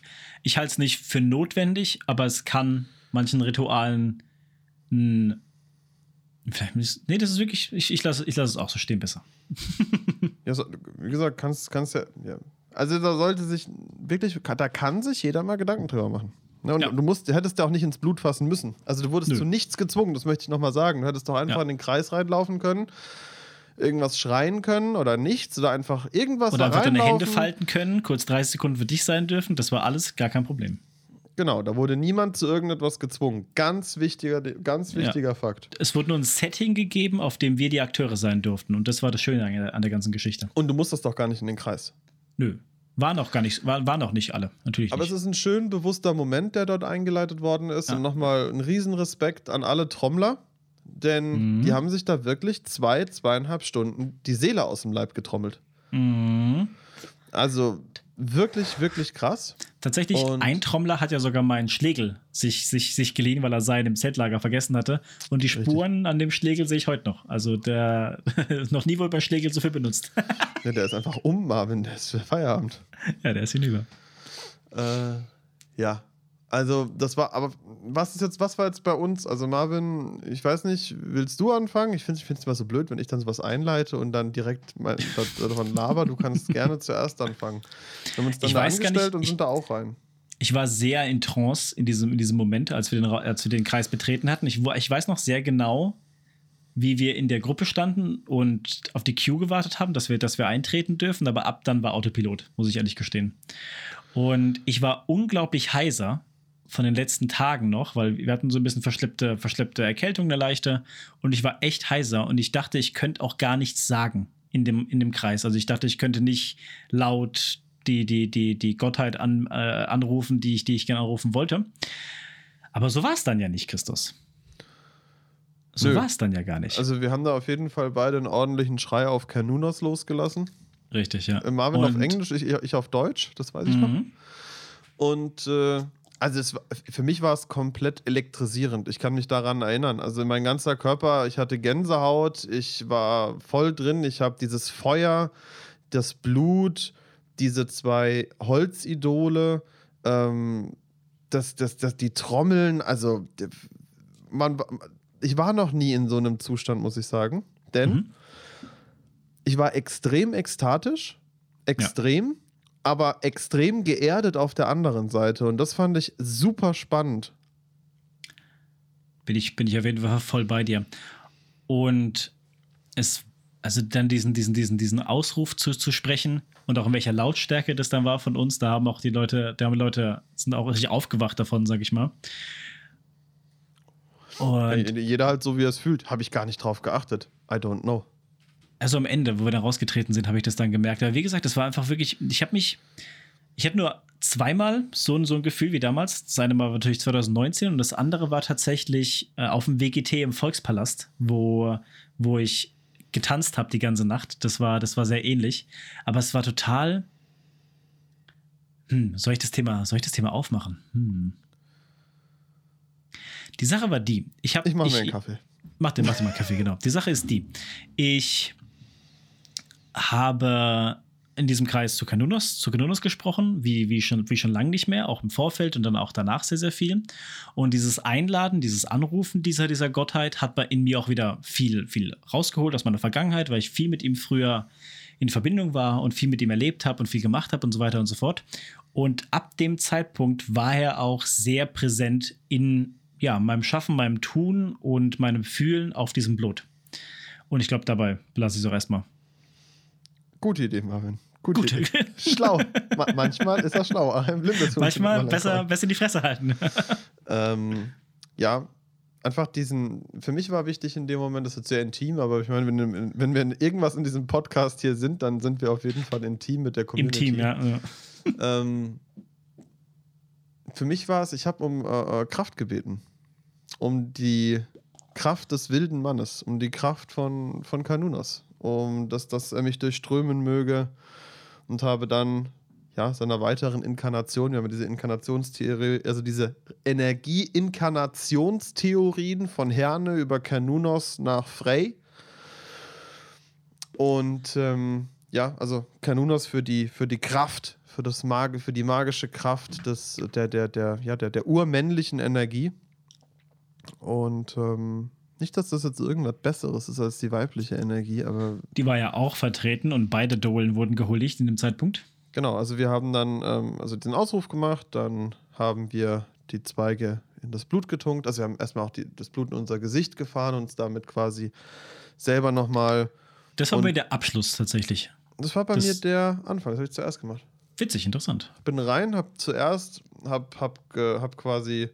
[SPEAKER 2] ich halte es nicht für notwendig, aber es kann manchen Ritualen n, vielleicht Nee, das ist wirklich, ich, ich lasse ich lass es auch so stehen besser.
[SPEAKER 1] Ja, so, wie gesagt, kannst, kannst ja, ja. Also da sollte sich wirklich, da kann sich jeder mal Gedanken drüber machen. Ne, und
[SPEAKER 2] Ja.
[SPEAKER 1] du musst, du hättest ja auch nicht ins Blut fassen müssen. Also du wurdest
[SPEAKER 2] Nö.
[SPEAKER 1] zu nichts gezwungen, das möchte ich nochmal sagen. Du hättest doch einfach
[SPEAKER 2] Ja.
[SPEAKER 1] in den Kreis reinlaufen können, irgendwas schreien können oder nichts oder einfach irgendwas
[SPEAKER 2] Oder einfach deine Hände falten können, kurz 30 Sekunden für dich sein dürfen, das war alles gar kein Problem.
[SPEAKER 1] Genau, da wurde niemand zu irgendetwas gezwungen. Ganz wichtiger, ganz
[SPEAKER 2] Ja.
[SPEAKER 1] wichtiger Fakt.
[SPEAKER 2] Es wurde nur ein Setting gegeben, auf dem wir die Akteure sein durften. Und das war das Schöne an der, an der ganzen Geschichte.
[SPEAKER 1] Und du musstest doch gar nicht in den Kreis.
[SPEAKER 2] Nö. Waren auch gar nicht, war, waren auch nicht alle, natürlich
[SPEAKER 1] Aber
[SPEAKER 2] nicht.
[SPEAKER 1] es ist ein schön bewusster Moment, der dort eingeleitet worden ist.
[SPEAKER 2] Ja.
[SPEAKER 1] Und nochmal ein Riesenrespekt an alle Trommler. Denn
[SPEAKER 2] Mhm.
[SPEAKER 1] die haben sich da wirklich zwei, zweieinhalb Stunden die Seele aus dem Leib getrommelt.
[SPEAKER 2] mhm.
[SPEAKER 1] Also wirklich, wirklich krass.
[SPEAKER 2] Tatsächlich,
[SPEAKER 1] Und-
[SPEAKER 2] ein Trommler hat ja sogar meinen Schlegel sich, sich, sich geliehen, weil er seinen im Zeltlager vergessen hatte. Und die Spuren an dem Schlegel sehe ich heute noch. Also der noch nie wohl bei Schlegel so viel benutzt.
[SPEAKER 1] Ja, der ist einfach um, Marvin. Der ist für Feierabend.
[SPEAKER 2] ja, der ist hinüber.
[SPEAKER 1] Äh, ja. Also, das war, aber was ist jetzt, was war jetzt bei uns? Also, Marvin, ich weiß nicht, willst du anfangen? Ich finde es immer so blöd, wenn ich dann sowas einleite und dann direkt mal da- davon laber. Du kannst gerne zuerst anfangen. Wir haben uns dann
[SPEAKER 2] Ich
[SPEAKER 1] da angestellt
[SPEAKER 2] nicht,
[SPEAKER 1] und
[SPEAKER 2] ich-
[SPEAKER 1] sind da auch rein.
[SPEAKER 2] Ich war sehr in Trance in diesem, in diesem Moment, als wir, den, als wir den Kreis betreten hatten. Ich, ich weiß noch sehr genau, wie wir in der Gruppe standen und auf die Queue gewartet haben, dass wir, dass wir eintreten dürfen. Aber ab dann war Autopilot, muss ich ehrlich gestehen. Und ich war unglaublich heiser von den letzten Tagen noch, weil wir hatten so ein bisschen verschleppte, verschleppte Erkältung, eine leichte. Und ich war echt heiser und ich dachte, ich könnte auch gar nichts sagen in dem, in dem Kreis. Also ich dachte, ich könnte nicht laut die, die, die, die Gottheit an, äh, anrufen, die ich, die ich gerne anrufen wollte. Aber so war es dann ja nicht, Christus. so war es dann ja gar nicht.
[SPEAKER 1] Also wir haben da auf jeden Fall beide einen ordentlichen Schrei auf Canunos losgelassen.
[SPEAKER 2] Richtig, ja.
[SPEAKER 1] Äh, Marvin
[SPEAKER 2] Und-
[SPEAKER 1] auf Englisch, ich, ich auf Deutsch, das weiß ich noch.
[SPEAKER 2] Mhm.
[SPEAKER 1] Und äh, also es, für mich war es komplett elektrisierend. Ich kann mich daran erinnern. Also mein ganzer Körper, ich hatte Gänsehaut, ich war voll drin, ich habe dieses Feuer, das Blut, diese zwei Holzidole, ähm, das, das, das, die Trommeln, also man, ich war noch nie in so einem Zustand, muss ich sagen. Denn
[SPEAKER 2] Mhm.
[SPEAKER 1] ich war extrem ekstatisch, extrem, aber extrem geerdet auf der anderen Seite. Und das fand ich super spannend.
[SPEAKER 2] bin ich, bin ich auf jeden Fall voll bei dir. Und es, also dann diesen, diesen, diesen, diesen Ausruf zu, zu sprechen und auch in welcher Lautstärke das dann war von uns, da haben auch die Leute, da haben Leute, sind auch richtig aufgewacht davon, sag ich mal. Und
[SPEAKER 1] Jeder halt so, wie er es fühlt. Habe ich gar nicht drauf geachtet. I don't know.
[SPEAKER 2] Also am Ende, wo wir dann rausgetreten sind, habe ich das dann gemerkt. Aber wie gesagt, das war einfach wirklich, ich habe mich, ich hatte nur zweimal so, ein- so ein Gefühl wie damals. Das eine Mal war natürlich 2019 und das andere war tatsächlich äh, auf dem WGT im Volkspalast, wo, wo ich getanzt habe die ganze Nacht. Das war, das war sehr ähnlich. Aber es war total. Hm, soll ich das Thema, soll ich das Thema aufmachen? Hm. Die Sache war die. Ich habe
[SPEAKER 1] Ich mache mir einen Kaffee.
[SPEAKER 2] Mach dir, mach dir mal Kaffee, genau. Die Sache ist die. Ich habe in diesem Kreis zu Kanunos, zu Kanunos gesprochen, wie, wie, schon, wie schon lange nicht mehr, auch im Vorfeld und dann auch danach sehr, sehr viel. Und dieses Einladen, dieses Anrufen dieser, dieser Gottheit hat in mir auch wieder viel, viel rausgeholt aus meiner Vergangenheit, weil ich viel mit ihm früher in Verbindung war und viel mit ihm erlebt habe und viel gemacht habe und so weiter und so fort. Und ab dem Zeitpunkt war er auch sehr präsent in ja, meinem Schaffen, meinem Tun und meinem Fühlen auf diesem Blut. Und ich glaube, dabei lasse ich es auch erstmal.
[SPEAKER 1] Gute Idee, Marvin. Gute,
[SPEAKER 2] Gute.
[SPEAKER 1] Idee. Schlau. Ma manchmal ist er schlau.
[SPEAKER 2] Manchmal besser, besser die Fresse halten.
[SPEAKER 1] Ähm, ja, einfach diesen. Für mich war wichtig in dem Moment, das ist sehr intim, aber ich meine, wenn, wenn wir in irgendwas in diesem Podcast hier sind, dann sind wir auf jeden Fall intim mit der Community.
[SPEAKER 2] Team, ja. ja.
[SPEAKER 1] Ähm, für mich war es, ich habe um äh, äh, Kraft gebeten. Um die Kraft des wilden Mannes, um die Kraft von, von Kanunas, um dass, dass er mich durchströmen möge und habe dann ja, seiner weiteren Inkarnation, wir haben diese Inkarnationstheorie, also diese Energie-Inkarnationstheorien von Herne über Kanunos nach Frey. Und ähm, ja, also Kanunos für die, für die Kraft, für, das Mag für die magische Kraft des, der, der, der, ja, der, der urmännlichen Energie. Und ähm, nicht, dass das jetzt irgendwas Besseres ist als die weibliche Energie, aber
[SPEAKER 2] Die war ja auch vertreten und beide Dolen wurden gehuldigt in dem Zeitpunkt.
[SPEAKER 1] Genau, also wir haben dann ähm, also den Ausruf gemacht, dann haben wir die Zweige in das Blut getunkt. Also wir haben erstmal auch die, das Blut in unser Gesicht gefahren und uns damit quasi selber nochmal.
[SPEAKER 2] Das war bei der Abschluss tatsächlich.
[SPEAKER 1] Das war bei
[SPEAKER 2] Das-
[SPEAKER 1] mir der Anfang, das habe ich zuerst gemacht.
[SPEAKER 2] Witzig, interessant.
[SPEAKER 1] Bin rein, hab zuerst, hab, hab, hab quasi,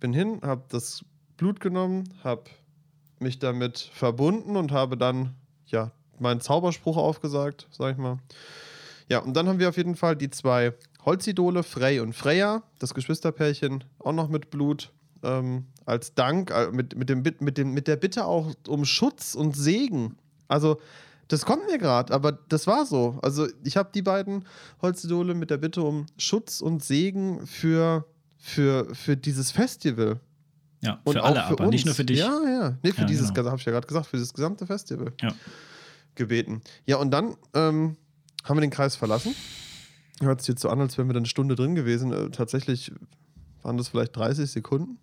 [SPEAKER 1] bin hin, hab das Blut genommen, hab mich damit verbunden und habe dann, ja, meinen Zauberspruch aufgesagt, sag ich mal. Ja, und dann haben wir auf jeden Fall die zwei Holzidole, Frey und Freya, das Geschwisterpärchen, auch noch mit Blut, ähm, als Dank, äh, mit, mit, dem, mit, dem, mit der Bitte auch um Schutz und Segen. Also, das kommt mir gerade, aber das war so. Also, ich habe die beiden Holzidole mit der Bitte um Schutz und Segen für, für, für dieses Festival.
[SPEAKER 2] Ja,
[SPEAKER 1] Und
[SPEAKER 2] für alle,
[SPEAKER 1] für
[SPEAKER 2] aber
[SPEAKER 1] uns.
[SPEAKER 2] nicht nur für dich.
[SPEAKER 1] Ja, ja. Nee, für
[SPEAKER 2] Ja,
[SPEAKER 1] dieses,
[SPEAKER 2] genau.
[SPEAKER 1] habe ich ja gerade gesagt, für das gesamte Festival
[SPEAKER 2] Ja.
[SPEAKER 1] gebeten. Ja, und dann ähm, haben wir den Kreis verlassen. Hört sich jetzt so an, als wären wir dann eine Stunde drin gewesen. Äh, tatsächlich waren das vielleicht 30 Sekunden.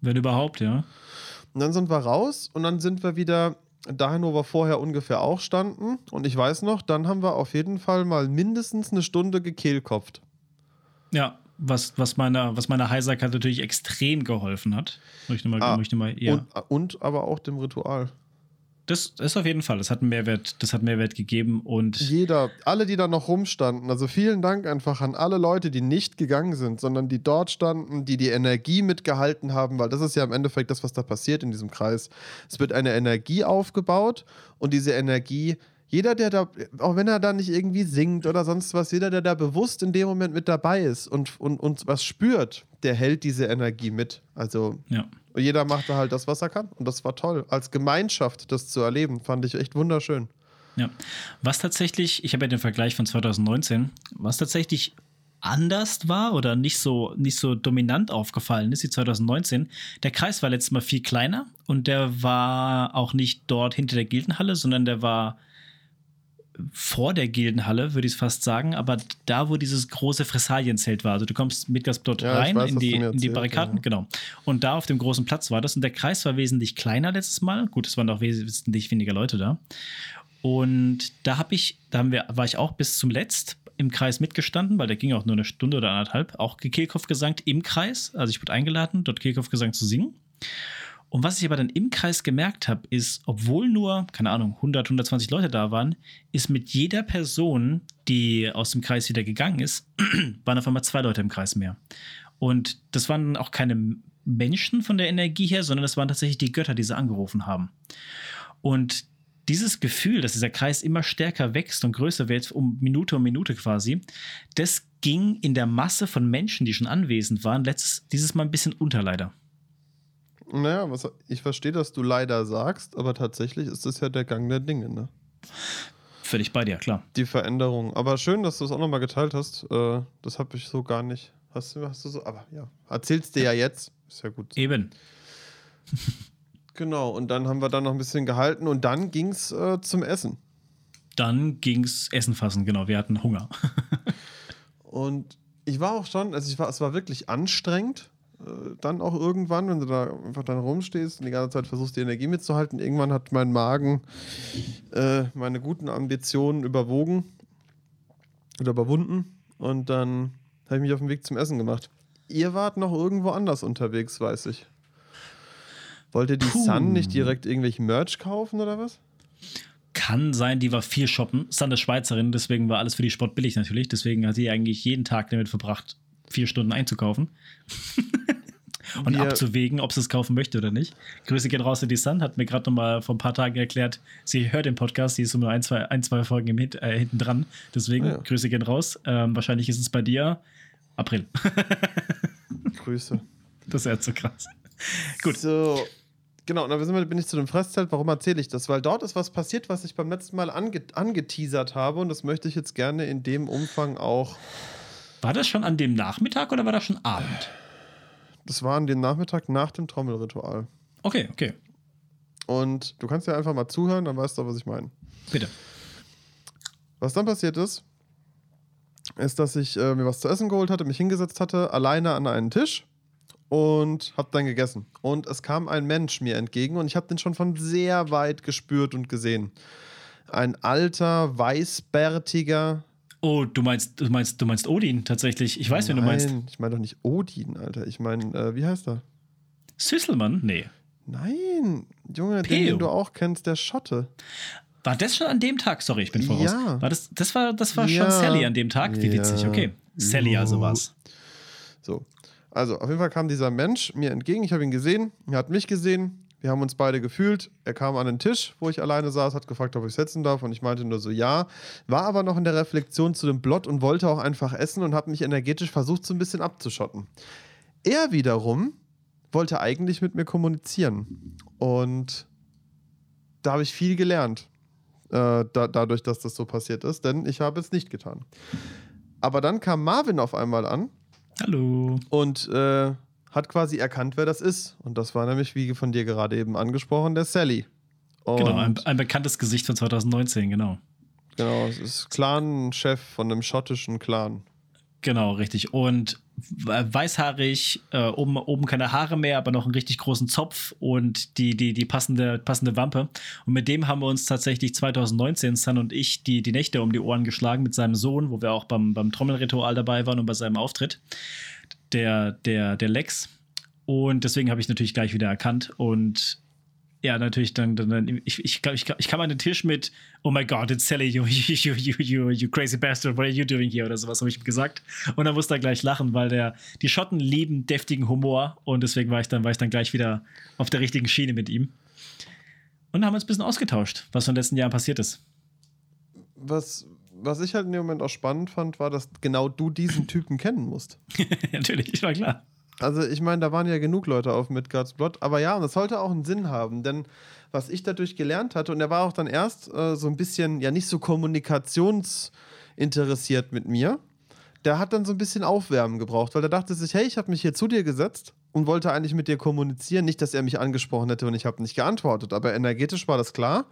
[SPEAKER 2] Wenn überhaupt, ja.
[SPEAKER 1] Und dann sind wir raus und dann sind wir wieder dahin, wo wir vorher ungefähr auch standen. Und ich weiß noch, dann haben wir auf jeden Fall mal mindestens eine Stunde gekehlkopft.
[SPEAKER 2] Ja, was, was meiner, was meiner Heiserkeit natürlich extrem geholfen hat. Möchte mal,
[SPEAKER 1] Ah,
[SPEAKER 2] möchte mal, ja.
[SPEAKER 1] Und, und aber auch dem Ritual.
[SPEAKER 2] Das ist auf jeden Fall, das hat einen Mehrwert, das hat Mehrwert gegeben und
[SPEAKER 1] Jeder, alle, die da noch rumstanden, also vielen Dank einfach an alle Leute, die nicht gegangen sind, sondern die dort standen, die die Energie mitgehalten haben, weil das ist ja im Endeffekt das, was da passiert in diesem Kreis. Es wird eine Energie aufgebaut und diese Energie, jeder, der da, auch wenn er da nicht irgendwie singt oder sonst was, jeder, der da bewusst in dem Moment mit dabei ist und, und, und was spürt, der hält diese Energie mit. Also
[SPEAKER 2] ja.
[SPEAKER 1] Jeder machte halt das, was er kann. Und das war toll. Als Gemeinschaft das zu erleben, fand ich echt wunderschön.
[SPEAKER 2] Ja. Was tatsächlich, ich habe ja den Vergleich von 2019, was tatsächlich anders war oder nicht so, nicht so dominant aufgefallen ist wie 2019. Der Kreis war letztes Mal viel kleiner und der war auch nicht dort hinter der Gildenhalle, sondern der war vor der Gildenhalle, würde ich es fast sagen, aber da, wo dieses große Fressalienzelt war. Also du kommst mit Gasplot ja, rein weiß, in, die, in die Barrikaden, ja. genau. Und da auf dem großen Platz war das. Und der Kreis war wesentlich kleiner letztes Mal. Gut, es waren auch wesentlich weniger Leute da. Und da habe ich, da haben wir, war ich auch bis zum Letzt im Kreis mitgestanden, weil der ging auch nur eine Stunde oder anderthalb, auch Kehlkopf gesangt im Kreis. Also ich wurde eingeladen, dort Kehlkopf gesang zu singen. Und was ich aber dann im Kreis gemerkt habe, ist, obwohl nur, keine Ahnung, 100, 120 Leute da waren, ist mit jeder Person, die aus dem Kreis wieder gegangen ist, waren auf einmal zwei Leute im Kreis mehr. Und das waren auch keine Menschen von der Energie her, sondern das waren tatsächlich die Götter, die sie angerufen haben. Und dieses Gefühl, dass dieser Kreis immer stärker wächst und größer wird, um Minute um Minute quasi, das ging in der Masse von Menschen, die schon anwesend waren, letztes, dieses Mal ein bisschen unter leider.
[SPEAKER 1] Naja, was, ich verstehe, dass du leider sagst, aber tatsächlich ist das ja der Gang der Dinge, ne?
[SPEAKER 2] Völlig bei dir, klar.
[SPEAKER 1] Die Veränderung. Aber schön, dass du es auch nochmal geteilt hast. Äh, das habe ich so gar nicht. Hast du, hast du so, aber ja, erzählst dir ja jetzt. Ist ja gut.
[SPEAKER 2] Eben.
[SPEAKER 1] Genau, und dann haben wir dann noch ein bisschen gehalten und dann ging es äh, zum Essen.
[SPEAKER 2] Dann ging es Essen fassen, genau. Wir hatten Hunger.
[SPEAKER 1] und ich war auch schon, also ich war, es war wirklich anstrengend. Äh, dann auch irgendwann, wenn du da einfach dann rumstehst und die ganze Zeit versuchst, die Energie mitzuhalten. Irgendwann hat mein Magen äh, meine guten Ambitionen überwogen oder überwunden. Und dann habe ich mich auf den Weg zum Essen gemacht. Ihr wart noch irgendwo anders unterwegs, weiß ich. Wollte die Puh. Sun nicht direkt irgendwelchen Merch kaufen oder was?
[SPEAKER 2] Kann sein, die war viel shoppen. Sun ist Schweizerin, deswegen war alles für die Sport billig natürlich. Deswegen hat sie eigentlich jeden Tag damit verbracht, vier Stunden einzukaufen. und Wir abzuwägen, ob sie es kaufen möchte oder nicht. Grüße gehen raus in die Sun, hat mir gerade noch mal vor ein paar Tagen erklärt, sie hört den Podcast, sie ist nur ein, zwei, ein, zwei Folgen im äh, hinten dran. Deswegen, ja. Grüße gehen raus. Ähm, wahrscheinlich ist es bei dir April.
[SPEAKER 1] Grüße.
[SPEAKER 2] Das ist ja so krass.
[SPEAKER 1] Gut. So, Genau, und dann bin ich zu dem Fresszelt. Warum erzähle ich das? Weil dort ist was passiert, was ich beim letzten Mal ange angeteasert habe und das möchte ich jetzt gerne in dem Umfang auch.
[SPEAKER 2] War das schon an dem Nachmittag oder war das schon Abend?
[SPEAKER 1] Das war an dem Nachmittag nach dem Trommelritual.
[SPEAKER 2] Okay, okay.
[SPEAKER 1] Und du kannst ja einfach mal zuhören, dann weißt du, was ich meine.
[SPEAKER 2] Bitte.
[SPEAKER 1] Was dann passiert ist, ist, dass ich äh, mir was zu essen geholt hatte, mich hingesetzt hatte, alleine an einen Tisch und habe dann gegessen. Und es kam ein Mensch mir entgegen und ich habe den schon von sehr weit gespürt und gesehen. Ein alter, weißbärtiger.
[SPEAKER 2] Oh, du meinst, du meinst, du meinst Odin tatsächlich. Ich weiß,
[SPEAKER 1] Nein,
[SPEAKER 2] wen du meinst.
[SPEAKER 1] Ich meine doch nicht Odin, Alter. Ich meine, äh, wie heißt er?
[SPEAKER 2] Süsselmann? Nee.
[SPEAKER 1] Nein, Junge, Peo. den, den du auch kennst, der Schotte.
[SPEAKER 2] War das schon an dem Tag? Sorry, ich bin voraus. Ja. War das, das war, das war ja. schon Sally an dem Tag? Wie witzig, okay. Sally also war's.
[SPEAKER 1] So, also, auf jeden Fall kam dieser Mensch mir entgegen. Ich habe ihn gesehen, er hat mich gesehen. Wir haben uns beide gefühlt. Er kam an den Tisch, wo ich alleine saß, hat gefragt, ob ich setzen darf. Und ich meinte nur so, ja. War aber noch in der Reflexion zu dem Blot und wollte auch einfach essen und hat mich energetisch versucht, so ein bisschen abzuschotten. Er wiederum wollte eigentlich mit mir kommunizieren. Und da habe ich viel gelernt, äh, da, dadurch, dass das so passiert ist, denn ich habe es nicht getan. Aber dann kam Marvin auf einmal an
[SPEAKER 2] Hallo.
[SPEAKER 1] Und äh, hat quasi erkannt, wer das ist. Und das war nämlich, wie von dir gerade eben angesprochen, der Sally.
[SPEAKER 2] Und genau, ein, ein, bekanntes Gesicht von 2019, genau.
[SPEAKER 1] Genau, es ist Clan-Chef von einem schottischen Clan.
[SPEAKER 2] Genau, richtig. Und weißhaarig, äh, oben, oben keine Haare mehr, aber noch einen richtig großen Zopf und die, die, die passende, passende Wampe. Und mit dem haben wir uns tatsächlich 2019, Sun und ich, die, die Nächte um die Ohren geschlagen mit seinem Sohn, wo wir auch beim, beim Trommelritual dabei waren und bei seinem Auftritt. Der, der, der Lex. Und deswegen habe ich natürlich gleich wieder erkannt und ja, natürlich, dann, dann, dann ich, ich ich, ich kam an den Tisch mit, oh my God, it's Sally, you, you, you, you, you crazy bastard, what are you doing here? Oder sowas habe ich ihm gesagt. Und dann musste er gleich lachen, weil der, die Schotten lieben deftigen Humor und deswegen war ich dann, war ich dann gleich wieder auf der richtigen Schiene mit ihm. Und haben uns ein bisschen ausgetauscht, was von den letzten Jahren passiert ist.
[SPEAKER 1] Was, was ich halt in dem Moment auch spannend fand, war, dass genau du diesen Typen kennen musst.
[SPEAKER 2] Natürlich, war klar.
[SPEAKER 1] Also ich meine, da waren ja genug Leute auf Midgard's Blood, aber ja, und das sollte auch einen Sinn haben, denn was ich dadurch gelernt hatte, und er war auch dann erst äh, so ein bisschen, ja nicht so kommunikationsinteressiert mit mir, der hat dann so ein bisschen Aufwärmen gebraucht, weil er dachte sich, hey, ich habe mich hier zu dir gesetzt und wollte eigentlich mit dir kommunizieren. Nicht, dass er mich angesprochen hätte und ich habe nicht geantwortet, aber energetisch war das klar.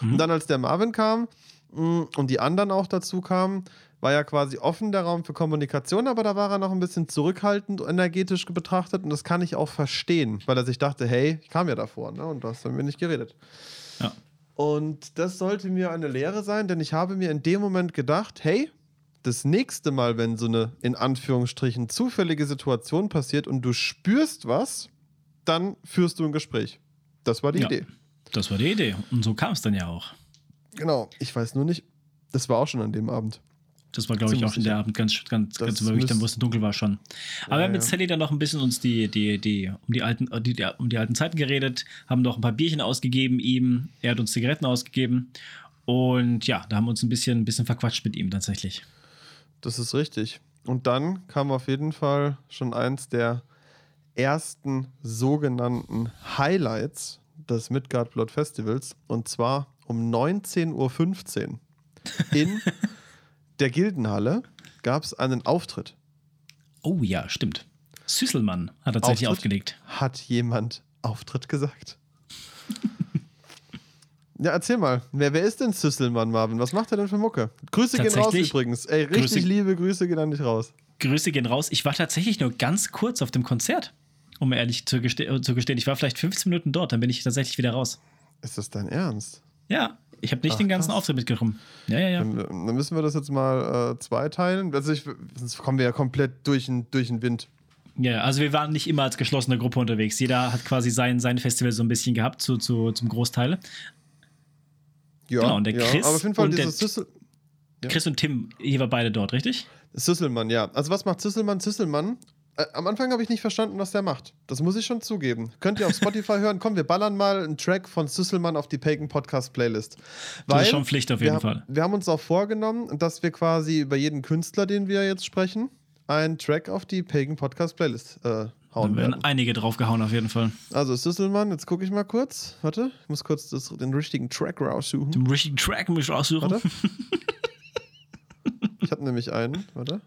[SPEAKER 1] Mhm. Und dann, als der Marvin kam und die anderen auch dazu kamen, war ja quasi offen der Raum für Kommunikation, aber da war er noch ein bisschen zurückhaltend energetisch betrachtet und das kann ich auch verstehen, weil er sich dachte, hey, ich kam ja davor ne? und du hast mit mir nicht geredet. Ja. Und das sollte mir eine Lehre sein, denn ich habe mir in dem Moment gedacht, hey, das nächste Mal, wenn so eine in Anführungsstrichen zufällige Situation passiert und du spürst was, dann führst du ein Gespräch. Das war die ja, Idee.
[SPEAKER 2] Das war die Idee. Und so kam es dann ja auch.
[SPEAKER 1] Genau. Ich weiß nur nicht, das war auch schon an dem Abend.
[SPEAKER 2] Das war, glaube ich, auch in der Abend ganz, ganz, das ganz überwiegend, dann, wo es dunkel war schon. Aber ja, wir haben mit Sally dann noch ein bisschen uns die, die, die, um, die alten, die, die, um die alten Zeiten geredet, haben noch ein paar Bierchen ausgegeben ihm, er hat uns Zigaretten ausgegeben. Und ja, da haben wir uns ein bisschen, ein bisschen verquatscht mit ihm tatsächlich.
[SPEAKER 1] Das ist richtig. Und dann kam auf jeden Fall schon eins der ersten sogenannten Highlights des Midgard Blood Festivals. Und zwar um 19.15 Uhr in der Gildenhalle gab es einen Auftritt.
[SPEAKER 2] Oh ja, stimmt. Süsselmann hat tatsächlich Auftritt? aufgelegt.
[SPEAKER 1] Hat jemand Auftritt gesagt? Ja, erzähl mal. Wer, wer ist denn Süsselmann, Marvin? Was macht er denn für Mucke? Grüße gehen raus übrigens. Ey, richtig Grüße, liebe Grüße gehen an dich raus.
[SPEAKER 2] Grüße gehen raus. Ich war tatsächlich nur ganz kurz auf dem Konzert, um ehrlich zu, geste äh, zu gestehen. Ich war vielleicht 15 Minuten dort, dann bin ich tatsächlich wieder raus.
[SPEAKER 1] Ist das dein Ernst?
[SPEAKER 2] Ja, ich habe nicht Ach, den ganzen krass. Auftritt mitgekommen. Ja, ja, ja.
[SPEAKER 1] Dann, dann, müssen wir das jetzt mal äh, zweiteilen. Also ich, sonst kommen wir ja komplett durch den, durch den Wind.
[SPEAKER 2] Ja, also wir waren nicht immer als geschlossene Gruppe unterwegs. Jeder hat quasi sein, sein Festival so ein bisschen gehabt, zu, zu, zum Großteil.
[SPEAKER 1] Ja, genau, und der ja, Chris aber auf jeden Fall dieses Süssel
[SPEAKER 2] ja. Chris und Tim, hier war beide dort, richtig?
[SPEAKER 1] Süsselmann, ja. Also was macht Süsselmann? Süsselmann, äh, am Anfang habe ich nicht verstanden, was der macht. Das muss ich schon zugeben. Könnt ihr auf Spotify hören? Komm, wir ballern mal einen Track von Süsselmann auf die Pagan Podcast Playlist.
[SPEAKER 2] Weil das ist schon Pflicht auf jeden
[SPEAKER 1] wir,
[SPEAKER 2] Fall.
[SPEAKER 1] Wir haben uns auch vorgenommen, dass wir quasi über jeden Künstler, den wir jetzt sprechen, einen Track auf die Pagan Podcast Playlist äh, hauen
[SPEAKER 2] da werden. einige draufgehauen auf jeden Fall.
[SPEAKER 1] Also Süsselmann, jetzt gucke ich mal kurz. Warte, ich muss kurz das, den richtigen Track raussuchen.
[SPEAKER 2] Den richtigen Track muss ich raussuchen. Warte.
[SPEAKER 1] ich habe nämlich einen, warte.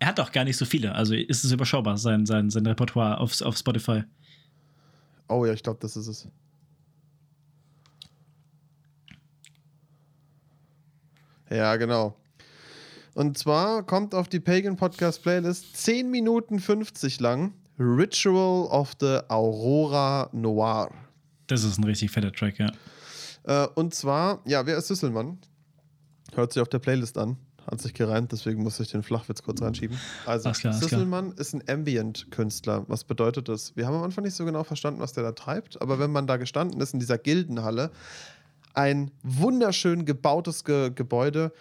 [SPEAKER 2] Er hat auch gar nicht so viele, also ist es überschaubar, sein, sein, sein Repertoire auf, auf Spotify.
[SPEAKER 1] Oh ja, ich glaube, das ist es. Ja, genau. Und zwar kommt auf die Pagan Podcast Playlist 10 Minuten 50 lang Ritual of the Aurora Noir.
[SPEAKER 2] Das ist ein richtig fetter Track, ja.
[SPEAKER 1] Äh, und zwar, ja, wer ist Süsselmann? Hört sich auf der Playlist an. Hat sich gereimt, deswegen muss ich den Flachwitz kurz reinschieben. Also, klar, Süsselmann ist ein Ambient-Künstler. Was bedeutet das? Wir haben am Anfang nicht so genau verstanden, was der da treibt, aber wenn man da gestanden ist in dieser Gildenhalle, ein wunderschön gebautes Ge Gebäude,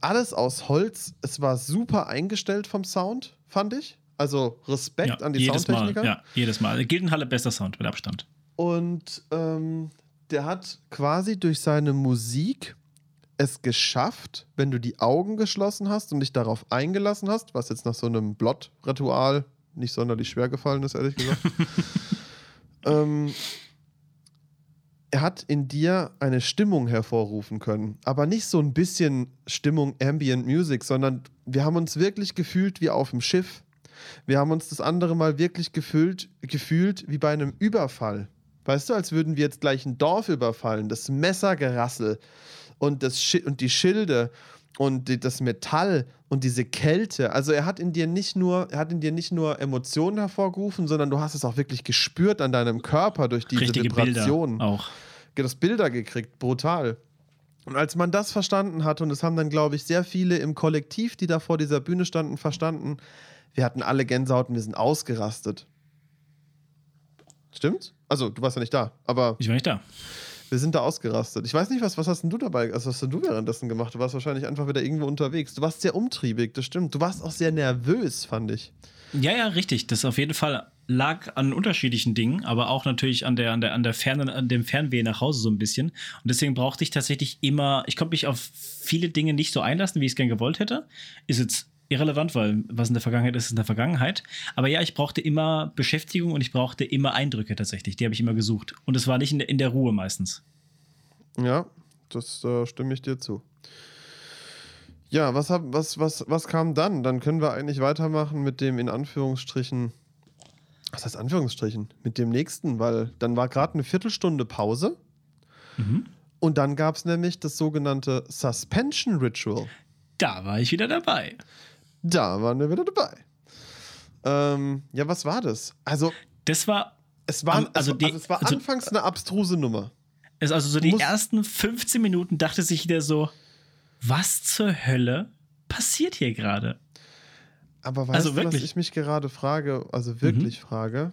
[SPEAKER 1] alles aus Holz. Es war super eingestellt vom Sound, fand ich. Also Respekt ja, an die jedes Soundtechniker.
[SPEAKER 2] Mal, ja, jedes Mal. Gildenhalle bester Sound mit Abstand.
[SPEAKER 1] Und ähm, der hat quasi durch seine Musik es geschafft, wenn du die Augen geschlossen hast und dich darauf eingelassen hast, was jetzt nach so einem Blot-Ritual nicht sonderlich schwer gefallen ist, ehrlich gesagt, ähm, er hat in dir eine Stimmung hervorrufen können. Aber nicht so ein bisschen Stimmung Ambient Music, sondern wir haben uns wirklich gefühlt wie auf dem Schiff. Wir haben uns das andere Mal wirklich gefühlt, gefühlt wie bei einem Überfall. Weißt du, als würden wir jetzt gleich ein Dorf überfallen. Das Messergerassel und, das Sch und die Schilde und die, das Metall und diese Kälte. Also er hat in dir nicht nur, er hat in dir nicht nur Emotionen hervorgerufen, sondern du hast es auch wirklich gespürt an deinem Körper durch diese Richtige Vibration.
[SPEAKER 2] Bilder auch.
[SPEAKER 1] Das Bilder gekriegt, brutal. Und als man das verstanden hat, und es haben dann, glaube ich, sehr viele im Kollektiv, die da vor dieser Bühne standen, verstanden, wir hatten alle Gänsehaut und wir sind ausgerastet. Stimmt? Also, du warst ja nicht da, aber.
[SPEAKER 2] Ich war nicht da.
[SPEAKER 1] Wir sind da ausgerastet. Ich weiß nicht, was, was hast denn du dabei, also was hast du währenddessen gemacht? Du warst wahrscheinlich einfach wieder irgendwo unterwegs. Du warst sehr umtriebig, das stimmt. Du warst auch sehr nervös, fand ich.
[SPEAKER 2] Ja, ja, richtig. Das auf jeden Fall lag an unterschiedlichen Dingen, aber auch natürlich an der, an der, an der Ferne, an dem Fernweh nach Hause so ein bisschen. Und deswegen brauchte ich tatsächlich immer, ich konnte mich auf viele Dinge nicht so einlassen, wie ich es gern gewollt hätte. Ist jetzt irrelevant, weil was in der Vergangenheit ist, ist in der Vergangenheit. Aber ja, ich brauchte immer Beschäftigung und ich brauchte immer Eindrücke tatsächlich. Die habe ich immer gesucht. Und es war nicht in der, in der Ruhe meistens.
[SPEAKER 1] Ja, das äh, stimme ich dir zu. Ja, was, hab, was, was, was kam dann? Dann können wir eigentlich weitermachen mit dem in Anführungsstrichen. Was heißt Anführungsstrichen? Mit dem nächsten, weil dann war gerade eine Viertelstunde Pause.
[SPEAKER 2] Mhm.
[SPEAKER 1] Und dann gab es nämlich das sogenannte Suspension Ritual.
[SPEAKER 2] Da war ich wieder dabei.
[SPEAKER 1] Da waren wir wieder dabei. Ähm, ja, was war das? Also,
[SPEAKER 2] Das war,
[SPEAKER 1] es war,
[SPEAKER 2] also
[SPEAKER 1] also,
[SPEAKER 2] die-
[SPEAKER 1] also es war
[SPEAKER 2] also-
[SPEAKER 1] anfangs eine abstruse Nummer.
[SPEAKER 2] es also so die ersten 15 Minuten dachte sich jeder so, was zur Hölle passiert hier gerade?
[SPEAKER 1] Aber weißt
[SPEAKER 2] Also
[SPEAKER 1] du,
[SPEAKER 2] wirklich?
[SPEAKER 1] was ich mich gerade frage, also wirklich frage?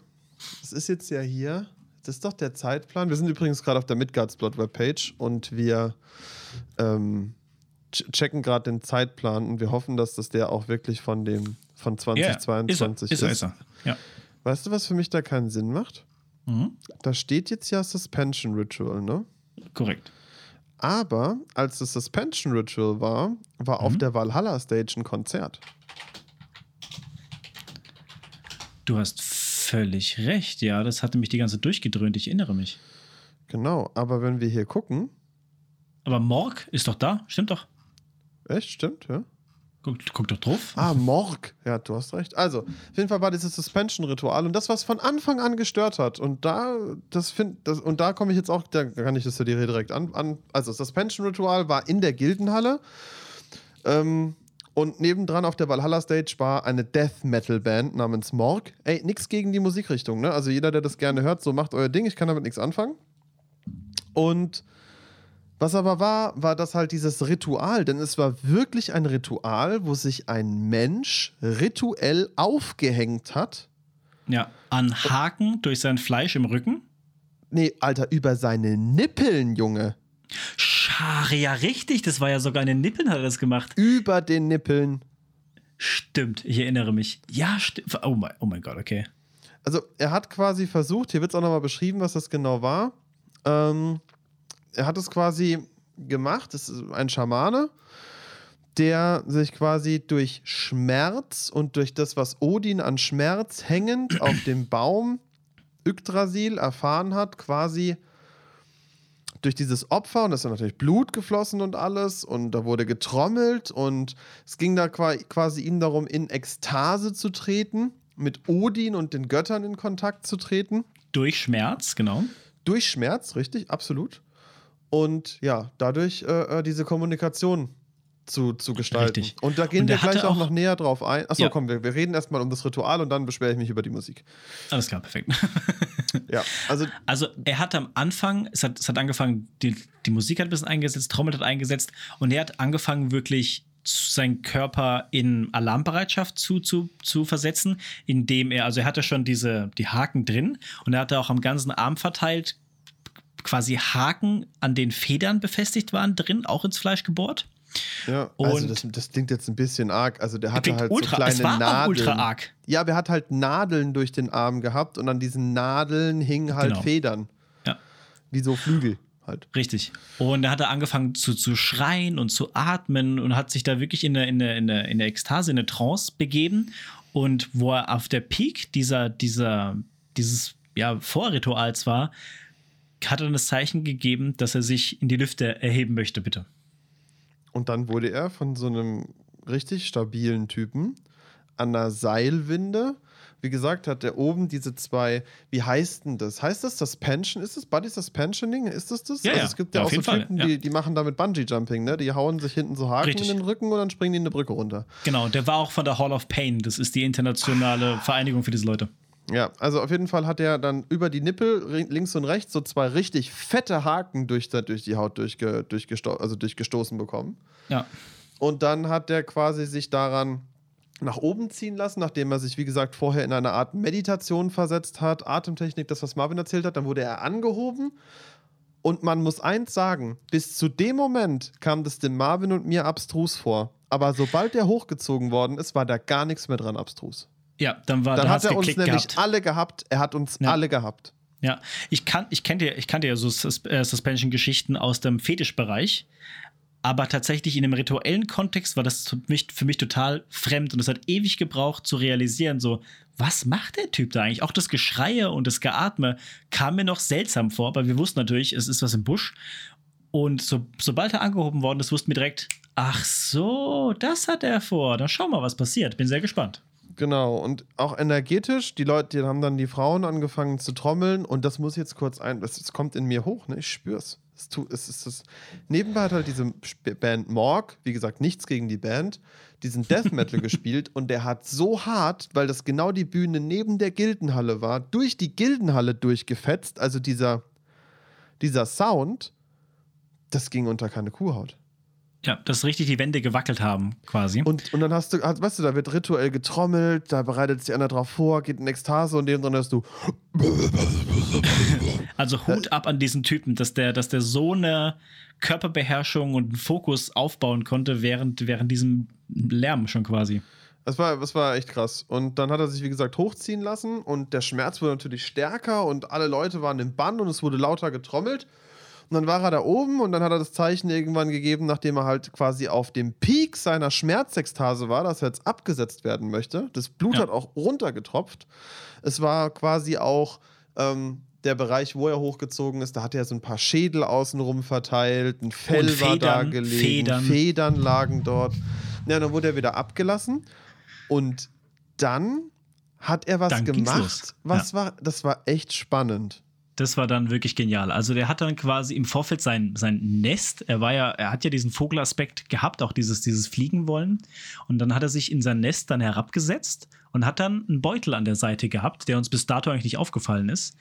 [SPEAKER 1] Es ist jetzt ja hier, das ist doch der Zeitplan. Wir sind übrigens gerade auf der Midgardsblot Webpage und wir ähm, checken gerade den Zeitplan und wir hoffen, dass das der auch wirklich von dem von
[SPEAKER 2] Ja,
[SPEAKER 1] 2022
[SPEAKER 2] ist er, ist er, ist er. Ja.
[SPEAKER 1] Weißt du, was für mich da keinen Sinn macht?
[SPEAKER 2] Mhm.
[SPEAKER 1] Da steht jetzt ja Suspension Ritual, ne?
[SPEAKER 2] Korrekt.
[SPEAKER 1] Aber als das Suspension Ritual war, war
[SPEAKER 2] Mhm.
[SPEAKER 1] auf der Valhalla Stage ein Konzert.
[SPEAKER 2] Du hast völlig recht, ja. Das hatte mich die ganze Zeit durchgedröhnt, ich erinnere mich.
[SPEAKER 1] Genau, aber wenn wir hier gucken,
[SPEAKER 2] Aber Morg ist doch da, stimmt doch.
[SPEAKER 1] Echt, stimmt, ja?
[SPEAKER 2] Guck, guck doch drauf.
[SPEAKER 1] Ah, Morg. Ja, du hast recht. Also, auf jeden Fall war dieses Suspension-Ritual und das, was von Anfang an gestört hat. Und da, das find, das, und da komme ich jetzt auch, da kann ich das ja dir direkt an. an also, Suspension-Ritual war in der Gildenhalle. Ähm, und nebendran auf der Valhalla Stage war eine Death Metal Band namens Morg. Ey, nix gegen die Musikrichtung, ne? Also jeder, der das gerne hört, so macht euer Ding. Ich kann damit nichts anfangen. Und was aber war, war das halt dieses Ritual, denn es war wirklich ein Ritual, wo sich ein Mensch rituell aufgehängt hat.
[SPEAKER 2] Ja, an Haken durch sein Fleisch im Rücken.
[SPEAKER 1] Nee, Alter, über seine Nippeln, Junge.
[SPEAKER 2] Schare, ja richtig, das war ja sogar in den Nippeln hat er das gemacht.
[SPEAKER 1] Über den Nippeln.
[SPEAKER 2] Stimmt, ich erinnere mich. Ja, stimmt. Oh mein, oh mein Gott, okay.
[SPEAKER 1] Also, er hat quasi versucht, hier wird es auch nochmal beschrieben, was das genau war. Ähm, er hat es quasi gemacht, das ist ein Schamane, der sich quasi durch Schmerz und durch das, was Odin an Schmerz hängend auf dem Baum Yggdrasil erfahren hat, quasi durch dieses Opfer und da ist natürlich Blut geflossen und alles und da wurde getrommelt und es ging da qua- quasi ihm darum, in Ekstase zu treten, mit Odin und den Göttern in Kontakt zu treten.
[SPEAKER 2] Durch Schmerz, genau.
[SPEAKER 1] Durch Schmerz, richtig, absolut. Und ja, dadurch äh, äh, diese Kommunikation zu, zu gestalten.
[SPEAKER 2] Richtig.
[SPEAKER 1] Und da gehen
[SPEAKER 2] Und
[SPEAKER 1] wir gleich auch,
[SPEAKER 2] auch-
[SPEAKER 1] noch näher drauf ein. Achso,
[SPEAKER 2] Ja.
[SPEAKER 1] komm, wir, wir reden erstmal um das Ritual und dann beschwere ich mich über die Musik.
[SPEAKER 2] Alles klar, perfekt.
[SPEAKER 1] Ja, also
[SPEAKER 2] Also er hat am Anfang, es hat, es hat angefangen, die, die Musik hat ein bisschen eingesetzt, Trommel hat eingesetzt und er hat angefangen wirklich seinen Körper in Alarmbereitschaft zu, zu, zu versetzen, indem er, also er hatte schon diese, die Haken drin und er hatte auch am ganzen Arm verteilt quasi Haken an den Federn befestigt waren drin, auch ins Fleisch gebohrt.
[SPEAKER 1] Ja, also
[SPEAKER 2] Und-
[SPEAKER 1] das, das klingt jetzt ein bisschen arg. Also der hatte halt
[SPEAKER 2] ultra,
[SPEAKER 1] so kleine
[SPEAKER 2] es war
[SPEAKER 1] Nadeln.
[SPEAKER 2] ultra arg.
[SPEAKER 1] Ja, aber er hat halt Nadeln durch den Arm gehabt und an diesen Nadeln hingen halt
[SPEAKER 2] Genau.
[SPEAKER 1] Federn.
[SPEAKER 2] Ja.
[SPEAKER 1] Wie so Flügel halt.
[SPEAKER 2] Richtig. Und er angefangen zu, zu schreien und zu atmen und hat sich da wirklich in der, in der, in der, in der Ekstase, in der Trance begeben. Und wo er auf der Peak dieser, dieser, dieses ja, Vorrituals war, hat er dann das Zeichen gegeben, dass er sich in die Lüfte erheben möchte, bitte.
[SPEAKER 1] Und dann wurde er von so einem richtig stabilen Typen an einer Seilwinde. Wie gesagt, hat er oben diese zwei, wie heißt denn das? Heißt das Suspension? Ist das Body Suspensioning? Ist das das?
[SPEAKER 2] Ja,
[SPEAKER 1] also
[SPEAKER 2] ja.
[SPEAKER 1] es gibt
[SPEAKER 2] Ja,
[SPEAKER 1] ja, auch so Typen,
[SPEAKER 2] ja.
[SPEAKER 1] die, die machen damit Bungee-Jumping, ne? Die hauen sich hinten so Haken
[SPEAKER 2] Richtig.
[SPEAKER 1] in den Rücken und dann springen die eine Brücke runter.
[SPEAKER 2] Genau, der war auch von der Hall of Pain. Das ist die internationale Vereinigung für diese Leute.
[SPEAKER 1] Ja, also auf jeden Fall hat er dann über die Nippel links und rechts so zwei richtig fette Haken durch, durch die Haut durchge, durchgesto also durchgestoßen bekommen.
[SPEAKER 2] Ja.
[SPEAKER 1] Und dann hat er quasi sich daran nach oben ziehen lassen, nachdem er sich, wie gesagt, vorher in eine Art Meditation versetzt hat, Atemtechnik, das, was Marvin erzählt hat, dann wurde er angehoben. Und man muss eins sagen, bis zu dem Moment kam das dem Marvin und mir abstrus vor. Aber sobald er hochgezogen worden ist, war da gar nichts mehr dran abstrus.
[SPEAKER 2] Ja, dann war
[SPEAKER 1] Dann
[SPEAKER 2] dann
[SPEAKER 1] hat er uns nämlich
[SPEAKER 2] gehabt.
[SPEAKER 1] alle gehabt. Er hat uns
[SPEAKER 2] Ja.
[SPEAKER 1] alle gehabt.
[SPEAKER 2] Ja, ich, kann, ich, kannte, ja- ich kannte ja so Sus äh, Suspension-Geschichten aus dem Fetischbereich. Aber tatsächlich in einem rituellen Kontext war das für mich, für mich total fremd und es hat ewig gebraucht zu realisieren, so, was macht der Typ da eigentlich? Auch das Geschreie und das Geatme kam mir noch seltsam vor, aber wir wussten natürlich, es ist was im Busch. Und so, sobald er angehoben worden ist, wussten wir direkt, ach so, das hat er vor. Dann schauen wir mal, was passiert. Bin sehr gespannt.
[SPEAKER 1] Genau, und auch energetisch, die Leute, die haben dann die Frauen angefangen zu trommeln und das muss jetzt kurz ein, es kommt in mir hoch, ne? Ich spür's. Es, tu, es ist das. Nebenbei hat halt diese Band Morg, wie gesagt, nichts gegen die Band, diesen Death Metal gespielt und der hat so hart, weil das genau die Bühne neben der Gildenhalle war, durch die Gildenhalle durchgefetzt, also dieser, dieser Sound, das ging unter keine Kuhhaut.
[SPEAKER 2] Ja, dass richtig die Wände gewackelt haben, quasi.
[SPEAKER 1] Und, und dann hast du, weißt du, da wird rituell getrommelt, da bereitet sich einer drauf vor, geht in Ekstase und dem dann hast du.
[SPEAKER 2] Also Hut ab an diesen Typen, dass der, dass der so eine Körperbeherrschung und einen Fokus aufbauen konnte während, während diesem Lärm schon quasi.
[SPEAKER 1] Das war, das war echt krass. Und dann hat er sich, wie gesagt, hochziehen lassen und der Schmerz wurde natürlich stärker und alle Leute waren im Bann und es wurde lauter getrommelt. Und dann war er da oben und dann hat er das Zeichen irgendwann gegeben, nachdem er halt quasi auf dem Peak seiner Schmerzekstase war, dass er jetzt abgesetzt werden möchte. Das Blut ja. hat auch runtergetropft. Es war quasi auch ähm, der Bereich, wo er hochgezogen ist, da hat er so ein paar Schädel außenrum verteilt, ein Fell Federn, war da gelegen, Federn. Federn lagen dort. Ja, dann wurde er wieder abgelassen und dann hat er was dann gemacht, was ja. war, das war echt spannend
[SPEAKER 2] das war dann wirklich genial. Also der hat dann quasi im Vorfeld sein, sein Nest, er war ja, er hat ja diesen Vogelaspekt gehabt, auch dieses, dieses Fliegen wollen. Und dann hat er sich in sein Nest dann herabgesetzt und hat dann einen Beutel an der Seite gehabt, der uns bis dato eigentlich nicht aufgefallen ist.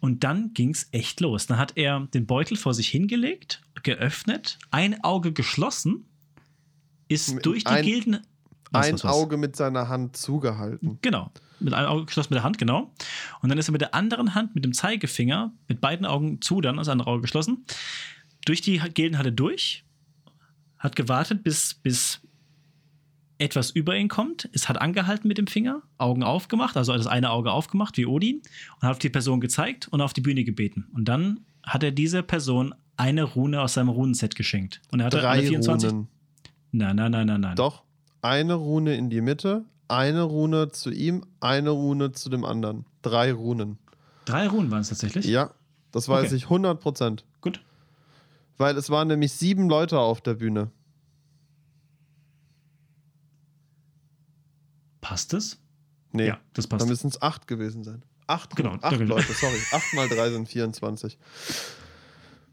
[SPEAKER 2] Und dann ging es echt los. Dann hat er den Beutel vor sich hingelegt, geöffnet, ein Auge geschlossen, ist durch die ein, Gilden.
[SPEAKER 1] Ein? Auge mit seiner Hand zugehalten.
[SPEAKER 2] Genau mit einem Auge geschlossen mit der Hand, genau. Und dann ist er mit der anderen Hand, mit dem Zeigefinger, mit beiden Augen zu, dann das andere Auge geschlossen, durch die Gildenhalle durch, hat gewartet, bis, bis etwas über ihn kommt. Es hat angehalten mit dem Finger, Augen aufgemacht, also das eine Auge aufgemacht, wie Odin, und hat auf die Person gezeigt und auf die Bühne gebeten. Und dann hat er dieser Person eine Rune aus seinem Runenset geschenkt. Und er hatte
[SPEAKER 1] Drei alle 24.
[SPEAKER 2] Runen. Nein, nein, nein, nein, nein.
[SPEAKER 1] Doch. Eine Rune in die Mitte, eine Rune zu ihm, eine Rune zu dem anderen. Drei Runen.
[SPEAKER 2] Drei Runen waren es tatsächlich?
[SPEAKER 1] Ja, das weiß okay. ich 100 Prozent.
[SPEAKER 2] Gut.
[SPEAKER 1] Weil es waren nämlich sieben Leute auf der Bühne.
[SPEAKER 2] Passt es?
[SPEAKER 1] Nee,
[SPEAKER 2] ja, das passt.
[SPEAKER 1] Da müssen es acht gewesen sein. Acht, genau, acht Leute, sorry. Acht mal drei sind 24.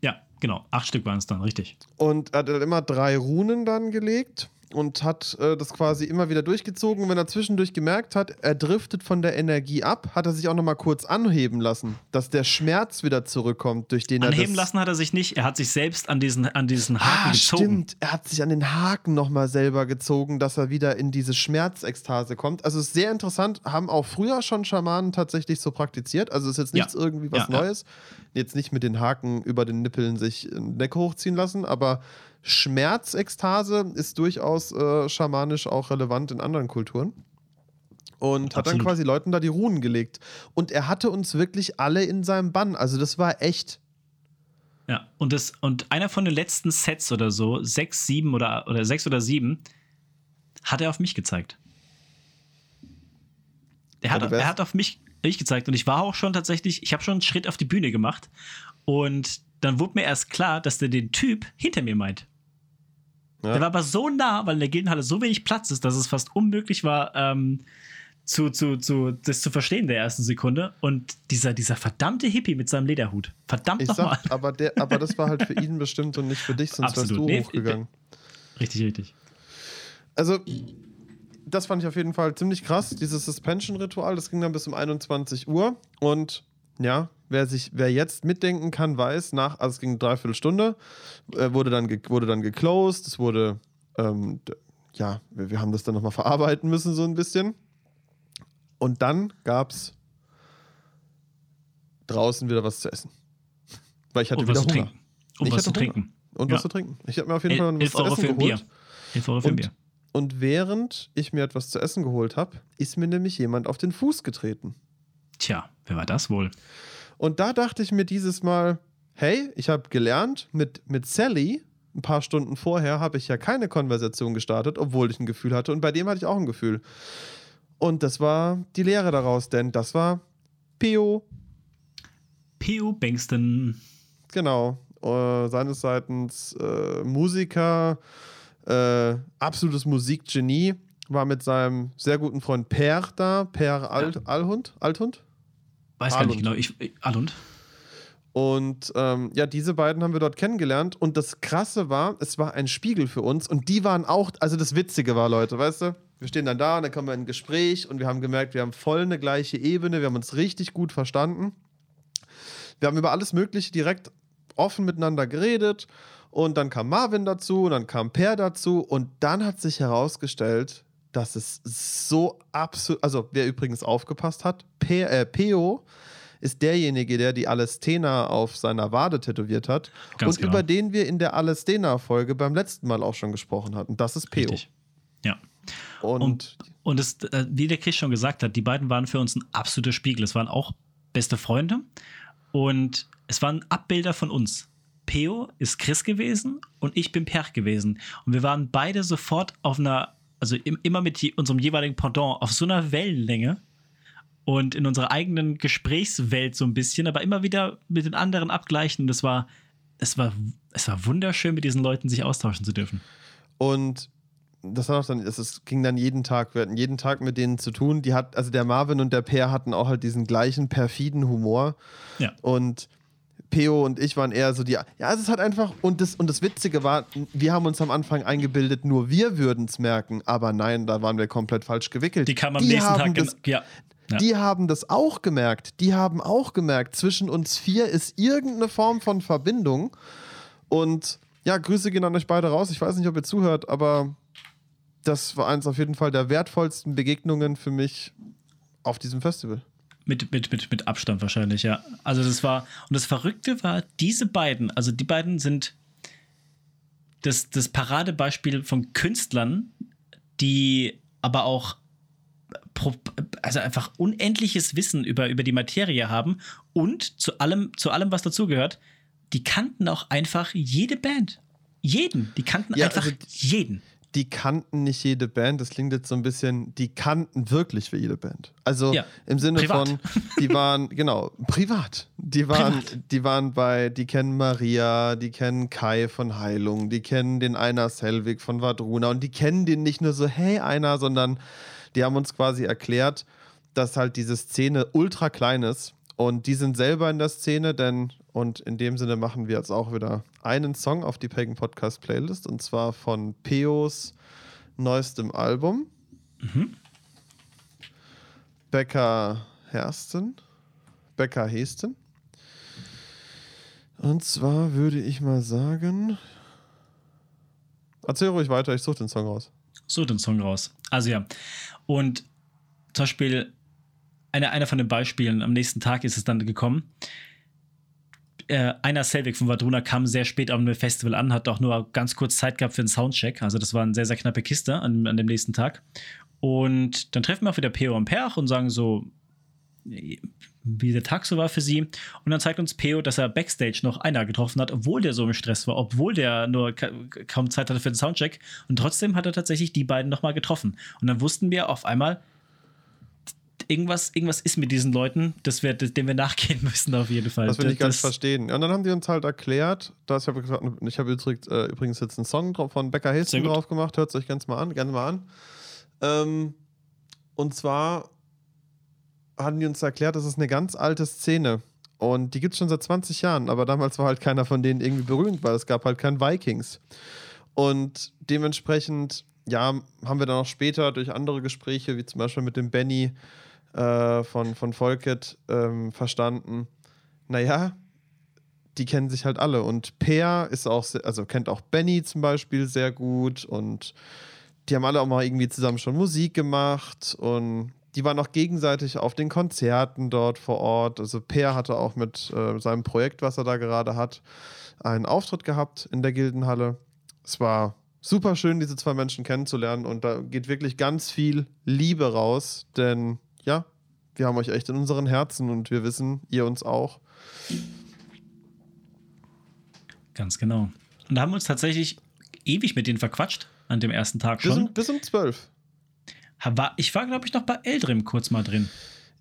[SPEAKER 2] Ja, genau. Acht Stück waren es dann, richtig.
[SPEAKER 1] Und er hat immer drei Runen dann gelegt und hat äh, das quasi immer wieder durchgezogen. Und wenn er zwischendurch gemerkt hat, er driftet von der Energie ab, hat er sich auch noch mal kurz anheben lassen, dass der Schmerz wieder zurückkommt, durch den
[SPEAKER 2] Anheben
[SPEAKER 1] er
[SPEAKER 2] Anheben lassen hat er sich nicht, er hat sich selbst an diesen, an diesen Haken ah, gezogen. Stimmt,
[SPEAKER 1] er hat sich an den Haken noch mal selber gezogen, dass er wieder in diese Schmerzekstase kommt. Also ist sehr interessant, haben auch früher schon Schamanen tatsächlich so praktiziert. Also ist jetzt nichts ja. irgendwie was ja, Neues. Ja. Jetzt nicht mit den Haken über den Nippeln sich den Neck hochziehen lassen, aber Schmerzekstase ist durchaus äh, schamanisch auch relevant in anderen Kulturen. Und Absolut. hat dann quasi Leuten da die Runen gelegt. Und er hatte uns wirklich alle in seinem Bann. Also das war echt.
[SPEAKER 2] Ja, und, das, und einer von den letzten Sets oder so, sechs, sieben oder, oder sechs oder sieben, hat er auf mich gezeigt. Er hat, er hat auf mich, mich gezeigt und ich war auch schon tatsächlich, ich habe schon einen Schritt auf die Bühne gemacht und dann wurde mir erst klar, dass der den Typ hinter mir meint. Ja. Der war aber so nah, weil in der Gildenhalle so wenig Platz ist, dass es fast unmöglich war, ähm, zu, zu, zu, das zu verstehen der ersten Sekunde. Und dieser, dieser verdammte Hippie mit seinem Lederhut. Verdammt nochmal.
[SPEAKER 1] Aber, aber das war halt für ihn bestimmt und nicht für dich, sonst Absolut. wärst du nee, hochgegangen.
[SPEAKER 2] Richtig, richtig.
[SPEAKER 1] Also, das fand ich auf jeden Fall ziemlich krass, dieses Suspension-Ritual. Das ging dann bis um 21 Uhr. Und ja, wer sich, wer jetzt mitdenken kann, weiß, nach, also es ging eine Dreiviertelstunde, äh, wurde, dann wurde dann geclosed, es wurde, ähm, ja, wir, wir, haben das dann nochmal verarbeiten müssen, so ein bisschen. Und dann gab es draußen wieder was zu essen. Weil ich hatte
[SPEAKER 2] Und
[SPEAKER 1] wieder
[SPEAKER 2] Hunger. Trinken. Und
[SPEAKER 1] ich
[SPEAKER 2] was zu trinken.
[SPEAKER 1] Und ja. was zu trinken. Ich habe mir auf jeden Fall was zu essen geholt.
[SPEAKER 2] Bier. Euro für und, Bier.
[SPEAKER 1] und während ich mir etwas zu essen geholt habe, ist mir nämlich jemand auf den Fuß getreten.
[SPEAKER 2] Tja, wer war das wohl?
[SPEAKER 1] Und da dachte ich mir dieses Mal, hey, ich habe gelernt, mit, mit Sally ein paar Stunden vorher habe ich ja keine Konversation gestartet, obwohl ich ein Gefühl hatte. Und bei dem hatte ich auch ein Gefühl. Und das war die Lehre daraus, denn das war Pio.
[SPEAKER 2] Pio Bengston.
[SPEAKER 1] Genau. Äh, seines Seitens äh, Musiker, äh, absolutes Musikgenie, war mit seinem sehr guten Freund Per da, Per Alt, ja. Alhund, Althund?
[SPEAKER 2] Weiß Alhund. gar nicht genau, ich, Alhund.
[SPEAKER 1] Und ähm, ja, diese beiden haben wir dort kennengelernt. Und das Krasse war, es war ein Spiegel für uns. Und die waren auch, also das Witzige war, Leute, weißt du, wir stehen dann da und dann kommen wir in ein Gespräch und wir haben gemerkt, wir haben voll eine gleiche Ebene, wir haben uns richtig gut verstanden. Wir haben über alles Mögliche direkt offen miteinander geredet. Und dann kam Marvin dazu, und dann kam Per dazu. Und dann hat sich herausgestellt, dass es so absolut, also wer übrigens aufgepasst hat, Pe äh, Peo ist derjenige, der die Alestena auf seiner Wade tätowiert hat Ganz und genau. über den wir in der Alestena-Folge beim letzten Mal auch schon gesprochen hatten. Das ist Peo. Richtig.
[SPEAKER 2] Ja. Und, und, und es, äh, wie der Chris schon gesagt hat, die beiden waren für uns ein absoluter Spiegel. Es waren auch beste Freunde und es waren Abbilder von uns. Peo ist Chris gewesen und ich bin Per gewesen. Und wir waren beide sofort auf einer, also immer mit unserem jeweiligen Pendant, auf so einer Wellenlänge und in unserer eigenen Gesprächswelt so ein bisschen, aber immer wieder mit den anderen abgleichen. Und es war, es war, es war wunderschön, mit diesen Leuten sich austauschen zu dürfen.
[SPEAKER 1] Und das war auch dann, es ging dann jeden Tag, wir hatten jeden Tag mit denen zu tun. Die hat, also der Marvin und der Per hatten auch halt diesen gleichen perfiden Humor.
[SPEAKER 2] Ja.
[SPEAKER 1] Und Peo und ich waren eher so die. Ja, es ist halt einfach. Und das, und das Witzige war, wir haben uns am Anfang eingebildet, nur wir würden es merken. Aber nein, da waren wir komplett falsch gewickelt.
[SPEAKER 2] Die kamen am die nächsten Tag. Das, ja.
[SPEAKER 1] Ja. Die haben das auch gemerkt. Die haben auch gemerkt, zwischen uns vier ist irgendeine Form von Verbindung. Und ja, Grüße gehen an euch beide raus. Ich weiß nicht, ob ihr zuhört, aber das war eins auf jeden Fall der wertvollsten Begegnungen für mich auf diesem Festival.
[SPEAKER 2] Mit, mit, mit, mit Abstand wahrscheinlich, ja. Also das war, und das Verrückte war, diese beiden, also die beiden sind das, das Paradebeispiel von Künstlern, die aber auch also einfach unendliches Wissen über, über die Materie haben und zu allem, zu allem, was dazugehört, die kannten auch einfach jede Band. Jeden. Die kannten ja, einfach also jeden.
[SPEAKER 1] Die kannten nicht jede Band, das klingt jetzt so ein bisschen, die kannten wirklich für jede Band. Also ja, im Sinne privat. von, die waren, genau, privat. Die waren, privat. die waren bei, die kennen Maria, die kennen Kai von Heilung, die kennen den Einer Selvig von Vadruna und die kennen den nicht nur so, hey Einer, sondern die haben uns quasi erklärt, dass halt diese Szene ultra klein ist. Und die sind selber in der Szene, denn, und in dem Sinne machen wir jetzt auch wieder einen Song auf die Pagan Podcast Playlist, und zwar von Peos neuestem Album. Mhm. Becker Hersten. Becker Hesten. Und zwar würde ich mal sagen. Erzähl ruhig weiter, ich suche den Song raus.
[SPEAKER 2] Such den Song raus. Also ja. Und zum Beispiel, eine, einer von den Beispielen, am nächsten Tag ist es dann gekommen. Äh, einer Selvig von Vadruna kam sehr spät am Festival an, hat auch nur ganz kurz Zeit gehabt für einen Soundcheck. Also, das war eine sehr, sehr knappe Kiste an, an dem nächsten Tag. Und dann treffen wir auch wieder Peo und Perch und sagen so, wie der Tag so war für sie. Und dann zeigt uns Peo, dass er Backstage noch einer getroffen hat, obwohl der so im Stress war, obwohl der nur kaum Zeit hatte für den Soundcheck. Und trotzdem hat er tatsächlich die beiden nochmal getroffen. Und dann wussten wir auf einmal, irgendwas, irgendwas ist mit diesen Leuten, das wir, dem wir nachgehen müssen auf jeden Fall.
[SPEAKER 1] Das will ich ganz verstehen. Und dann haben die uns halt erklärt, dass ich habe gesagt, ich habe übrigens, äh, übrigens jetzt einen Song von Becker Hilton drauf gemacht, hört es euch ganz mal an, gerne mal an. Ähm, und zwar hatten die uns erklärt, das ist eine ganz alte Szene. Und die gibt es schon seit 20 Jahren, aber damals war halt keiner von denen irgendwie berühmt, weil es gab halt kein Vikings. Und dementsprechend, ja, haben wir dann auch später durch andere Gespräche, wie zum Beispiel mit dem Benny äh, von, von Volket, ähm, verstanden, naja, die kennen sich halt alle. Und Per ist auch, also kennt auch Benny zum Beispiel sehr gut und die haben alle auch mal irgendwie zusammen schon Musik gemacht und die waren auch gegenseitig auf den Konzerten dort vor Ort. Also Per hatte auch mit äh, seinem Projekt, was er da gerade hat, einen Auftritt gehabt in der Gildenhalle. Es war super schön, diese zwei Menschen kennenzulernen und da geht wirklich ganz viel Liebe raus, denn ja, wir haben euch echt in unseren Herzen und wir wissen, ihr uns auch.
[SPEAKER 2] Ganz genau. Und da haben wir uns tatsächlich ewig mit denen verquatscht an dem ersten Tag
[SPEAKER 1] Bis
[SPEAKER 2] schon.
[SPEAKER 1] um, bis um 12.
[SPEAKER 2] War, ich war, glaube ich, noch bei Eldrim kurz mal drin.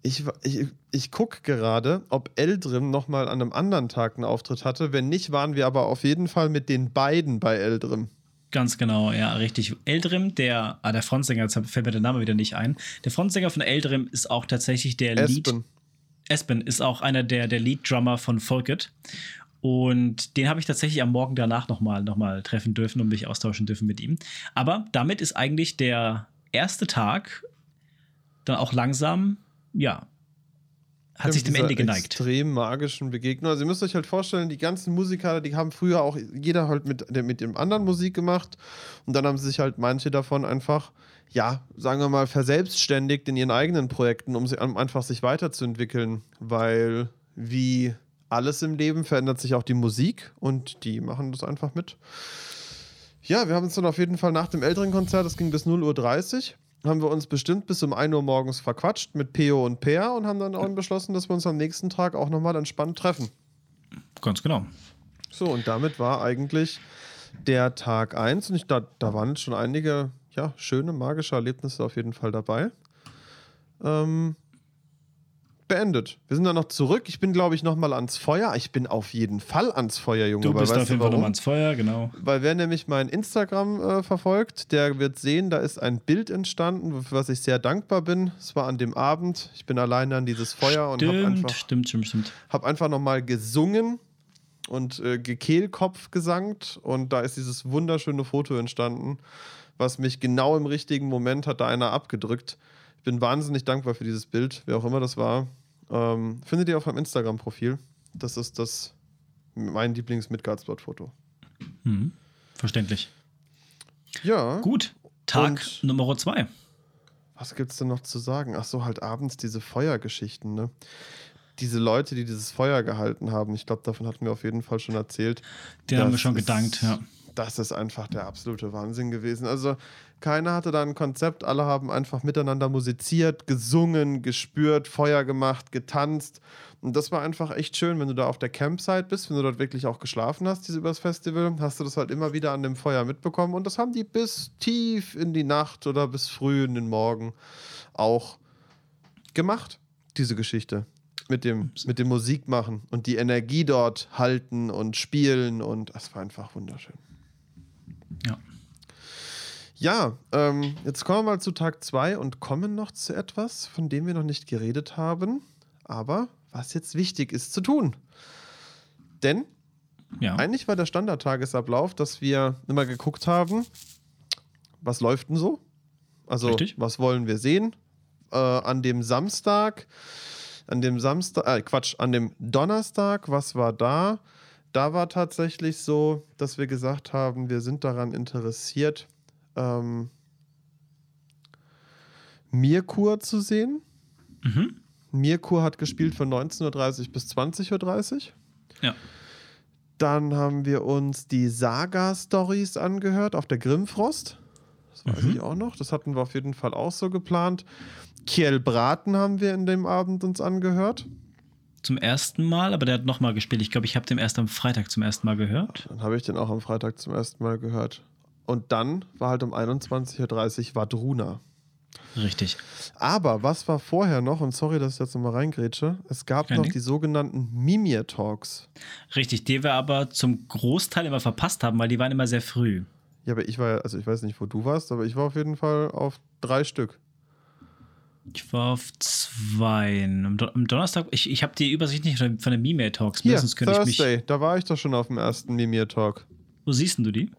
[SPEAKER 1] Ich, ich, ich gucke gerade, ob Eldrim nochmal an einem anderen Tag einen Auftritt hatte. Wenn nicht, waren wir aber auf jeden Fall mit den beiden bei Eldrim.
[SPEAKER 2] Ganz genau, ja, richtig. Eldrim, der, ah, der Frontsänger, jetzt fällt mir der Name wieder nicht ein. Der Frontsänger von Eldrim ist auch tatsächlich der Lead.
[SPEAKER 1] Espen.
[SPEAKER 2] Espen ist auch einer der, der Lead-Drummer von Folket. Und den habe ich tatsächlich am Morgen danach nochmal noch mal treffen dürfen und mich austauschen dürfen mit ihm. Aber damit ist eigentlich der erste Tag dann auch langsam, ja, hat sich dem Ende geneigt.
[SPEAKER 1] extrem magischen Begegnung. Also ihr müsst euch halt vorstellen, die ganzen Musiker, die haben früher auch jeder halt mit, mit dem anderen Musik gemacht und dann haben sich halt manche davon einfach, ja, sagen wir mal, verselbstständigt in ihren eigenen Projekten, um, sie, um einfach sich weiterzuentwickeln, weil wie alles im Leben verändert sich auch die Musik und die machen das einfach mit. Ja, wir haben uns dann auf jeden Fall nach dem älteren Konzert, das ging bis 0.30 Uhr, haben wir uns bestimmt bis um 1 Uhr morgens verquatscht mit Peo und Peer und haben dann auch beschlossen, dass wir uns am nächsten Tag auch nochmal entspannt treffen.
[SPEAKER 2] Ganz genau.
[SPEAKER 1] So, und damit war eigentlich der Tag 1 und ich, da, da waren schon einige ja, schöne, magische Erlebnisse auf jeden Fall dabei. Ähm, beendet. Wir sind dann noch zurück. Ich bin, glaube ich, nochmal ans Feuer. Ich bin auf jeden Fall ans Feuer, Junge.
[SPEAKER 2] Du bist auf jeden Fall nochmal ans Feuer, genau.
[SPEAKER 1] Weil wer nämlich mein Instagram äh, verfolgt, der wird sehen, da ist ein Bild entstanden, für was ich sehr dankbar bin. Es war an dem Abend. Ich bin alleine an dieses Feuer und habe
[SPEAKER 2] Stimmt,
[SPEAKER 1] einfach,
[SPEAKER 2] stimmt, stimmt, stimmt.
[SPEAKER 1] hab einfach nochmal gesungen und äh, gekehlkopf gesangt. Und da ist dieses wunderschöne Foto entstanden, was mich genau im richtigen Moment hat da einer abgedrückt. Ich bin wahnsinnig dankbar für dieses Bild, wer auch immer das war. Ähm, findet ihr auf meinem Instagram-Profil. Das ist das mein Lieblings-Midgards-Foto.
[SPEAKER 2] Mhm. Verständlich.
[SPEAKER 1] Ja.
[SPEAKER 2] Gut, Tag
[SPEAKER 1] Und-
[SPEAKER 2] Nummer zwei.
[SPEAKER 1] Was gibt's denn noch zu sagen? Ach so, halt abends diese Feuergeschichten, ne? Diese Leute, die dieses Feuer gehalten haben, ich glaube, davon hatten wir auf jeden Fall schon erzählt.
[SPEAKER 2] Den haben wir schon
[SPEAKER 1] ist-
[SPEAKER 2] gedankt, ja.
[SPEAKER 1] Das ist einfach der absolute Wahnsinn gewesen. Also, keiner hatte da ein Konzept, alle haben einfach miteinander musiziert, gesungen, gespürt, Feuer gemacht, getanzt. Und das war einfach echt schön, wenn du da auf der Campsite bist, wenn du dort wirklich auch geschlafen hast, diese übers Festival, hast du das halt immer wieder an dem Feuer mitbekommen. Und das haben die bis tief in die Nacht oder bis früh in den Morgen auch gemacht, diese Geschichte. Mit dem, mit dem Musikmachen und die Energie dort halten und spielen und das war einfach wunderschön.
[SPEAKER 2] ja.
[SPEAKER 1] Ja, ähm, jetzt kommen wir mal zu Tag 2 und kommen noch zu etwas, von dem wir noch nicht geredet haben, aber was jetzt wichtig ist zu tun. Denn
[SPEAKER 2] ja.
[SPEAKER 1] eigentlich war der Standardtagesablauf, dass wir immer geguckt haben, was läuft denn so? Also,
[SPEAKER 2] Richtig.
[SPEAKER 1] was wollen wir sehen? Äh, an dem Samstag, an dem Samstag, äh, Quatsch, an dem Donnerstag, was war da? Da war tatsächlich so, dass wir gesagt haben, wir sind daran interessiert, ähm, Mirkur zu sehen.
[SPEAKER 2] Mhm.
[SPEAKER 1] Mirkur hat gespielt von 19.30 Uhr bis 20.30 Uhr.
[SPEAKER 2] Ja.
[SPEAKER 1] Dann haben wir uns die Saga-Stories angehört auf der Grimmfrost. Das weiß
[SPEAKER 2] Mhm.
[SPEAKER 1] ich auch noch. Das hatten wir auf jeden Fall auch so geplant. Kiel Braten haben wir in dem Abend uns angehört.
[SPEAKER 2] Zum ersten Mal, aber der hat nochmal gespielt. Ich glaube, ich habe den erst am Freitag zum ersten Mal gehört.
[SPEAKER 1] Dann habe ich den auch am Freitag zum ersten Mal gehört. Und dann war halt um 21.30 Uhr Vadruna.
[SPEAKER 2] Richtig.
[SPEAKER 1] Aber was war vorher noch, und sorry, dass ich jetzt nochmal reingrätsche, es gab
[SPEAKER 2] Kein
[SPEAKER 1] noch
[SPEAKER 2] Ding.
[SPEAKER 1] die sogenannten Mimir-Talks.
[SPEAKER 2] Richtig, die wir aber zum Großteil immer verpasst haben, weil die waren immer sehr früh.
[SPEAKER 1] Ja, aber ich war also ich weiß nicht, wo du warst, aber ich war auf jeden Fall auf drei Stück.
[SPEAKER 2] Ich war auf zwei. Am, Don am Donnerstag, ich, ich habe die Übersicht nicht von den Meme Talks.
[SPEAKER 1] Hier,
[SPEAKER 2] könnte ich mich.
[SPEAKER 1] Thursday, da war ich doch schon auf dem ersten Mimir-Talk.
[SPEAKER 2] Wo siehst denn du die?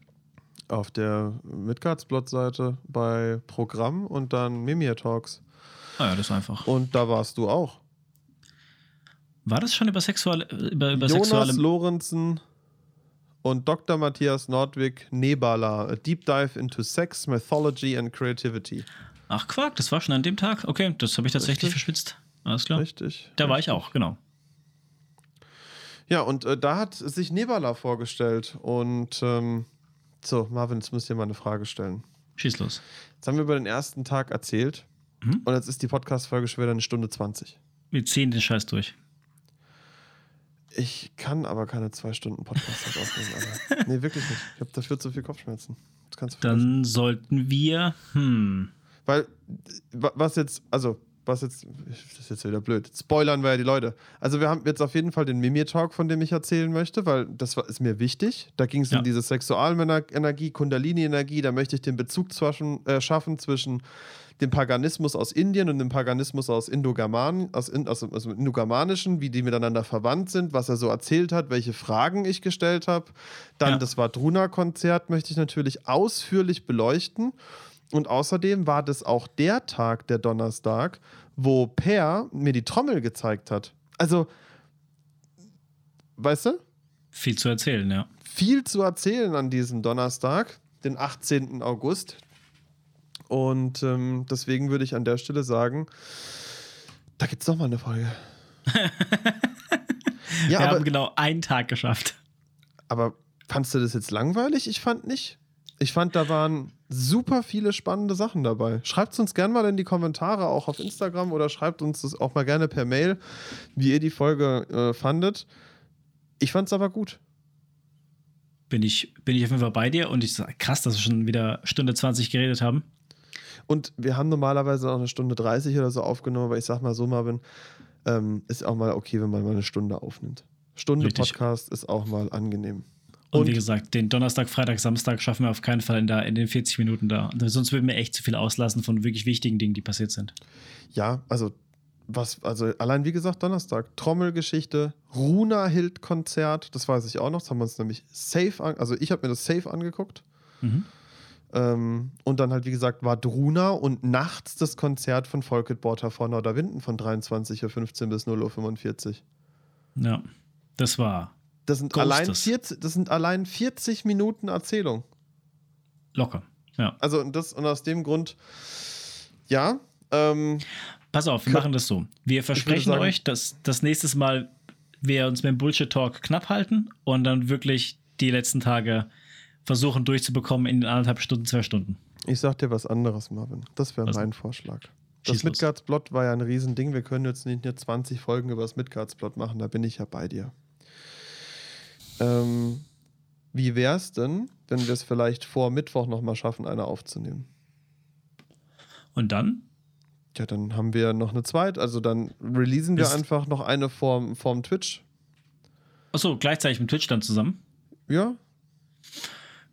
[SPEAKER 1] Auf der Midgards-Blot-Seite bei Programm und dann Mimir-Talks.
[SPEAKER 2] Ah ja, das ist einfach.
[SPEAKER 1] Und da warst du auch.
[SPEAKER 2] War das schon über sexuelle, über, über
[SPEAKER 1] Jonas
[SPEAKER 2] sexuelle.
[SPEAKER 1] Lorenzen und Dr. Matthias Nordwig Nebala, a deep dive into sex, mythology and creativity.
[SPEAKER 2] Ach, Quark, das war schon an dem Tag? Okay, das habe ich tatsächlich
[SPEAKER 1] Richtig.
[SPEAKER 2] verschwitzt. Alles klar.
[SPEAKER 1] Richtig.
[SPEAKER 2] Da war ich auch, genau.
[SPEAKER 1] Ja, und äh, da hat sich Nebala vorgestellt. Und ähm, so, Marvin, jetzt müsst ihr mal eine Frage stellen.
[SPEAKER 2] Schieß los.
[SPEAKER 1] Jetzt haben wir über den ersten Tag erzählt.
[SPEAKER 2] Mhm.
[SPEAKER 1] Und jetzt ist die Podcast-Folge schon wieder eine Stunde 20.
[SPEAKER 2] Wir ziehen den Scheiß durch.
[SPEAKER 1] Ich kann aber keine zwei Stunden Podcast aufnehmen. Alter. Nee, wirklich nicht. Ich habe dafür zu viel Kopfschmerzen. Das kannst du.
[SPEAKER 2] Dann sollten wir, hm,
[SPEAKER 1] Weil, wa- was jetzt, also, was jetzt, das ist jetzt wieder blöd. Spoilern wir ja die Leute. Also, wir haben jetzt auf jeden Fall den Mimir-Talk, von dem ich erzählen möchte, weil das war, ist mir wichtig. Da ging es
[SPEAKER 2] Ja.
[SPEAKER 1] um diese Sexualenergie, Kundalini-Energie. Da möchte ich den Bezug zwischen, äh, schaffen zwischen dem Paganismus aus Indien und dem Paganismus aus Indogerman, aus, in, aus, aus dem Indogermanischen, wie die miteinander verwandt sind, was er so erzählt hat, welche Fragen ich gestellt habe. Dann
[SPEAKER 2] Ja.
[SPEAKER 1] das Vadruna-Konzert möchte ich natürlich ausführlich beleuchten. Und außerdem war das auch der Tag, der Donnerstag, wo Per mir die Trommel gezeigt hat. Also, weißt du,
[SPEAKER 2] viel zu erzählen, ja.
[SPEAKER 1] viel zu erzählen an diesem Donnerstag, den 18. August. Und ähm, deswegen würde ich an der Stelle sagen, da gibt es noch mal eine Folge. ja,
[SPEAKER 2] wir
[SPEAKER 1] aber,
[SPEAKER 2] haben genau einen Tag geschafft.
[SPEAKER 1] aber fandst du das jetzt langweilig? Ich fand nicht. Ich fand, da waren super viele spannende Sachen dabei. Schreibt es uns gerne mal in die Kommentare, auch auf Instagram oder schreibt uns das auch mal gerne per Mail, wie ihr die Folge äh, fandet. Ich fand es aber gut.
[SPEAKER 2] Bin ich, bin ich auf jeden Fall bei dir und ich sage, krass, dass wir schon wieder Stunde 20 geredet haben.
[SPEAKER 1] Und wir haben normalerweise auch eine Stunde 30 oder so aufgenommen, aber ich sag mal so, Marvin, ähm, ist auch mal okay, wenn man mal eine Stunde aufnimmt. Stunde
[SPEAKER 2] Richtig.
[SPEAKER 1] Podcast ist auch mal angenehm.
[SPEAKER 2] Und,
[SPEAKER 1] Und-
[SPEAKER 2] wie gesagt, den Donnerstag, Freitag, Samstag schaffen wir auf keinen Fall in, der, in den 40 Minuten da. Sonst würden wir echt zu viel auslassen von wirklich wichtigen Dingen, die passiert sind.
[SPEAKER 1] Ja, also was, also allein wie gesagt, Donnerstag, Trommelgeschichte, Runa-Hild-Konzert, das weiß ich auch noch, das haben wir uns nämlich safe an, also ich habe mir das safe angeguckt.
[SPEAKER 2] Mhm.
[SPEAKER 1] Ähm, und dann halt, wie gesagt, war Druna und nachts das Konzert von Volkit Borter vor Norderwinden von 23.15 Uhr bis 0.45 Uhr.
[SPEAKER 2] Ja, das war
[SPEAKER 1] Das sind,
[SPEAKER 2] Ghostes.
[SPEAKER 1] allein 40, das sind allein 40 Minuten Erzählung.
[SPEAKER 2] locker. Ja.
[SPEAKER 1] Also und das und aus dem Grund, ja, ähm,
[SPEAKER 2] Pass auf, wir machen das so. Wir versprechen
[SPEAKER 1] sagen-
[SPEAKER 2] euch, dass das nächste Mal wir uns mit dem Bullshit-Talk knapp halten und dann wirklich die letzten Tage versuchen durchzubekommen in anderthalb Stunden, zwei Stunden.
[SPEAKER 1] ich sag dir was anderes, Marvin. Das wäre mein Vorschlag. Das. Midgardsplot war ja ein Riesending. Wir können jetzt nicht nur 20 Folgen über das Midgardsplot machen, da bin ich ja bei dir. Ähm, wie wär's denn, wenn wir es vielleicht vor Mittwoch nochmal schaffen, eine aufzunehmen?
[SPEAKER 2] Und dann?
[SPEAKER 1] Ja, dann haben wir noch eine zweite, also dann releasen wir
[SPEAKER 2] Ist-
[SPEAKER 1] einfach noch eine vorm, vorm Twitch.
[SPEAKER 2] Achso, gleichzeitig mit Twitch dann zusammen.
[SPEAKER 1] Ja,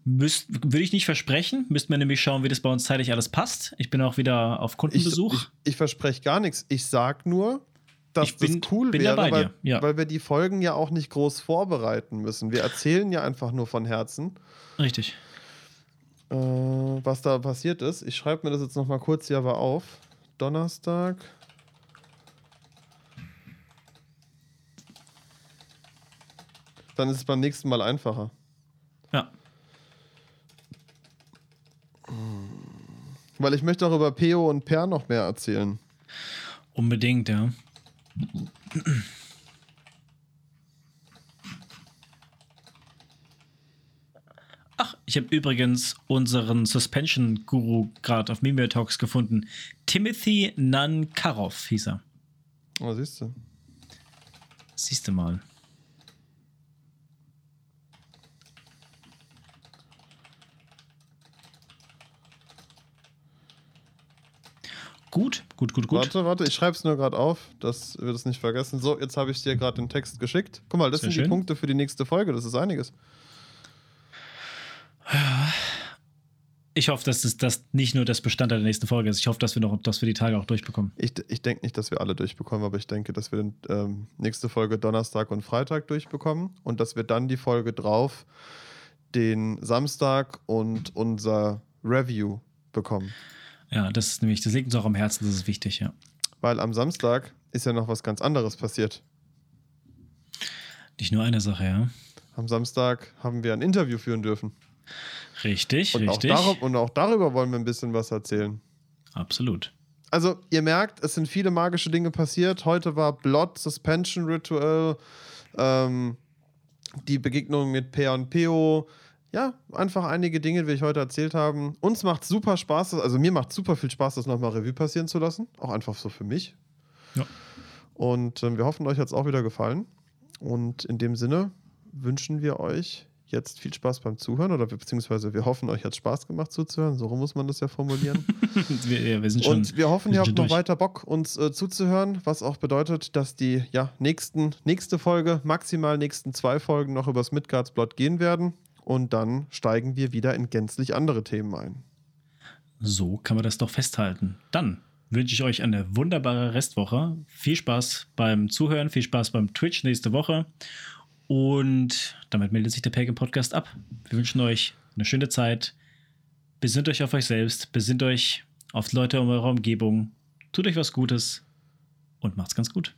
[SPEAKER 2] Müsst, würde ich nicht versprechen. Müssten wir nämlich schauen, wie das bei uns zeitlich alles passt. Ich bin auch wieder auf
[SPEAKER 1] ich,
[SPEAKER 2] Kundenbesuch.
[SPEAKER 1] ich, ich verspreche gar nichts. Ich sag nur, dass
[SPEAKER 2] Ich bin-
[SPEAKER 1] das cool
[SPEAKER 2] bin
[SPEAKER 1] wäre,
[SPEAKER 2] bei
[SPEAKER 1] weil,
[SPEAKER 2] dir, ja.
[SPEAKER 1] weil wir die Folgen ja auch nicht groß vorbereiten müssen. Wir erzählen ja einfach nur von Herzen,
[SPEAKER 2] Richtig.
[SPEAKER 1] äh, was da passiert ist. Ich schreibe mir das jetzt nochmal kurz hier aber auf. Donnerstag. Dann ist es beim nächsten Mal einfacher.
[SPEAKER 2] Ja.
[SPEAKER 1] Weil ich möchte auch über Peo und Per noch mehr erzählen.
[SPEAKER 2] Unbedingt, ja. Ach, ich habe übrigens unseren Suspension-Guru gerade auf Mimir Talks gefunden. Timothy Nankarov hieß er.
[SPEAKER 1] Oh, siehst du.
[SPEAKER 2] Siehst du mal. Gut, gut, gut, gut.
[SPEAKER 1] Warte, warte, ich schreibe es nur gerade auf, dass wir das nicht vergessen. So, jetzt habe ich dir gerade den Text geschickt. Guck mal, das
[SPEAKER 2] Sehr
[SPEAKER 1] sind die
[SPEAKER 2] schön.
[SPEAKER 1] Punkte für die nächste Folge. Das ist einiges.
[SPEAKER 2] Ich hoffe, dass das, das nicht nur das Bestandteil der nächsten Folge ist. Ich hoffe, dass wir noch, dass wir die Tage auch durchbekommen.
[SPEAKER 1] Ich, ich denke nicht, dass wir alle durchbekommen, aber ich denke, dass wir den, ähm, nächste Folge Donnerstag und Freitag durchbekommen und dass wir dann die Folge drauf den Samstag und unser Review bekommen.
[SPEAKER 2] Ja, das ist nämlich, das liegt uns auch am Herzen, das ist wichtig, ja.
[SPEAKER 1] Weil am Samstag ist ja noch was ganz anderes passiert.
[SPEAKER 2] Nicht nur eine Sache, ja.
[SPEAKER 1] Am Samstag haben wir ein Interview führen dürfen.
[SPEAKER 2] Richtig,
[SPEAKER 1] Und auch,
[SPEAKER 2] richtig.
[SPEAKER 1] darüber, und auch darüber wollen wir ein bisschen was erzählen.
[SPEAKER 2] Absolut.
[SPEAKER 1] Also, ihr merkt, es sind viele magische Dinge passiert. Heute war Blood Suspension Ritual, ähm, die Begegnung mit Per und Peo. Ja, einfach einige Dinge, wie ich heute erzählt habe. Uns macht super Spaß, also mir macht super viel Spaß, das nochmal Revue passieren zu lassen. Auch einfach so für mich.
[SPEAKER 2] Ja.
[SPEAKER 1] Und ähm, wir hoffen, euch hat es auch wieder gefallen. Und in dem Sinne wünschen wir euch jetzt viel Spaß beim Zuhören oder beziehungsweise wir hoffen, euch hat Spaß gemacht zuzuhören. So muss man das ja formulieren.
[SPEAKER 2] wir, wir, sind schon,
[SPEAKER 1] und wir hoffen,
[SPEAKER 2] wir
[SPEAKER 1] ihr habt noch
[SPEAKER 2] durch.
[SPEAKER 1] weiter Bock, uns äh, zuzuhören, was auch bedeutet, dass die ja, nächsten, nächste Folge, maximal nächsten zwei Folgen noch übers Midgardsblot gehen werden. Und dann steigen wir wieder in gänzlich andere Themen ein.
[SPEAKER 2] So kann man das doch festhalten. Dann wünsche ich euch eine wunderbare Restwoche. Viel Spaß beim Zuhören, viel Spaß beim Twitch nächste Woche. Und damit meldet sich der Pagan Podcast ab. Wir wünschen euch eine schöne Zeit. Besinnt euch auf euch selbst, besinnt euch auf Leute in eurer Umgebung. Tut euch was Gutes und macht's ganz gut.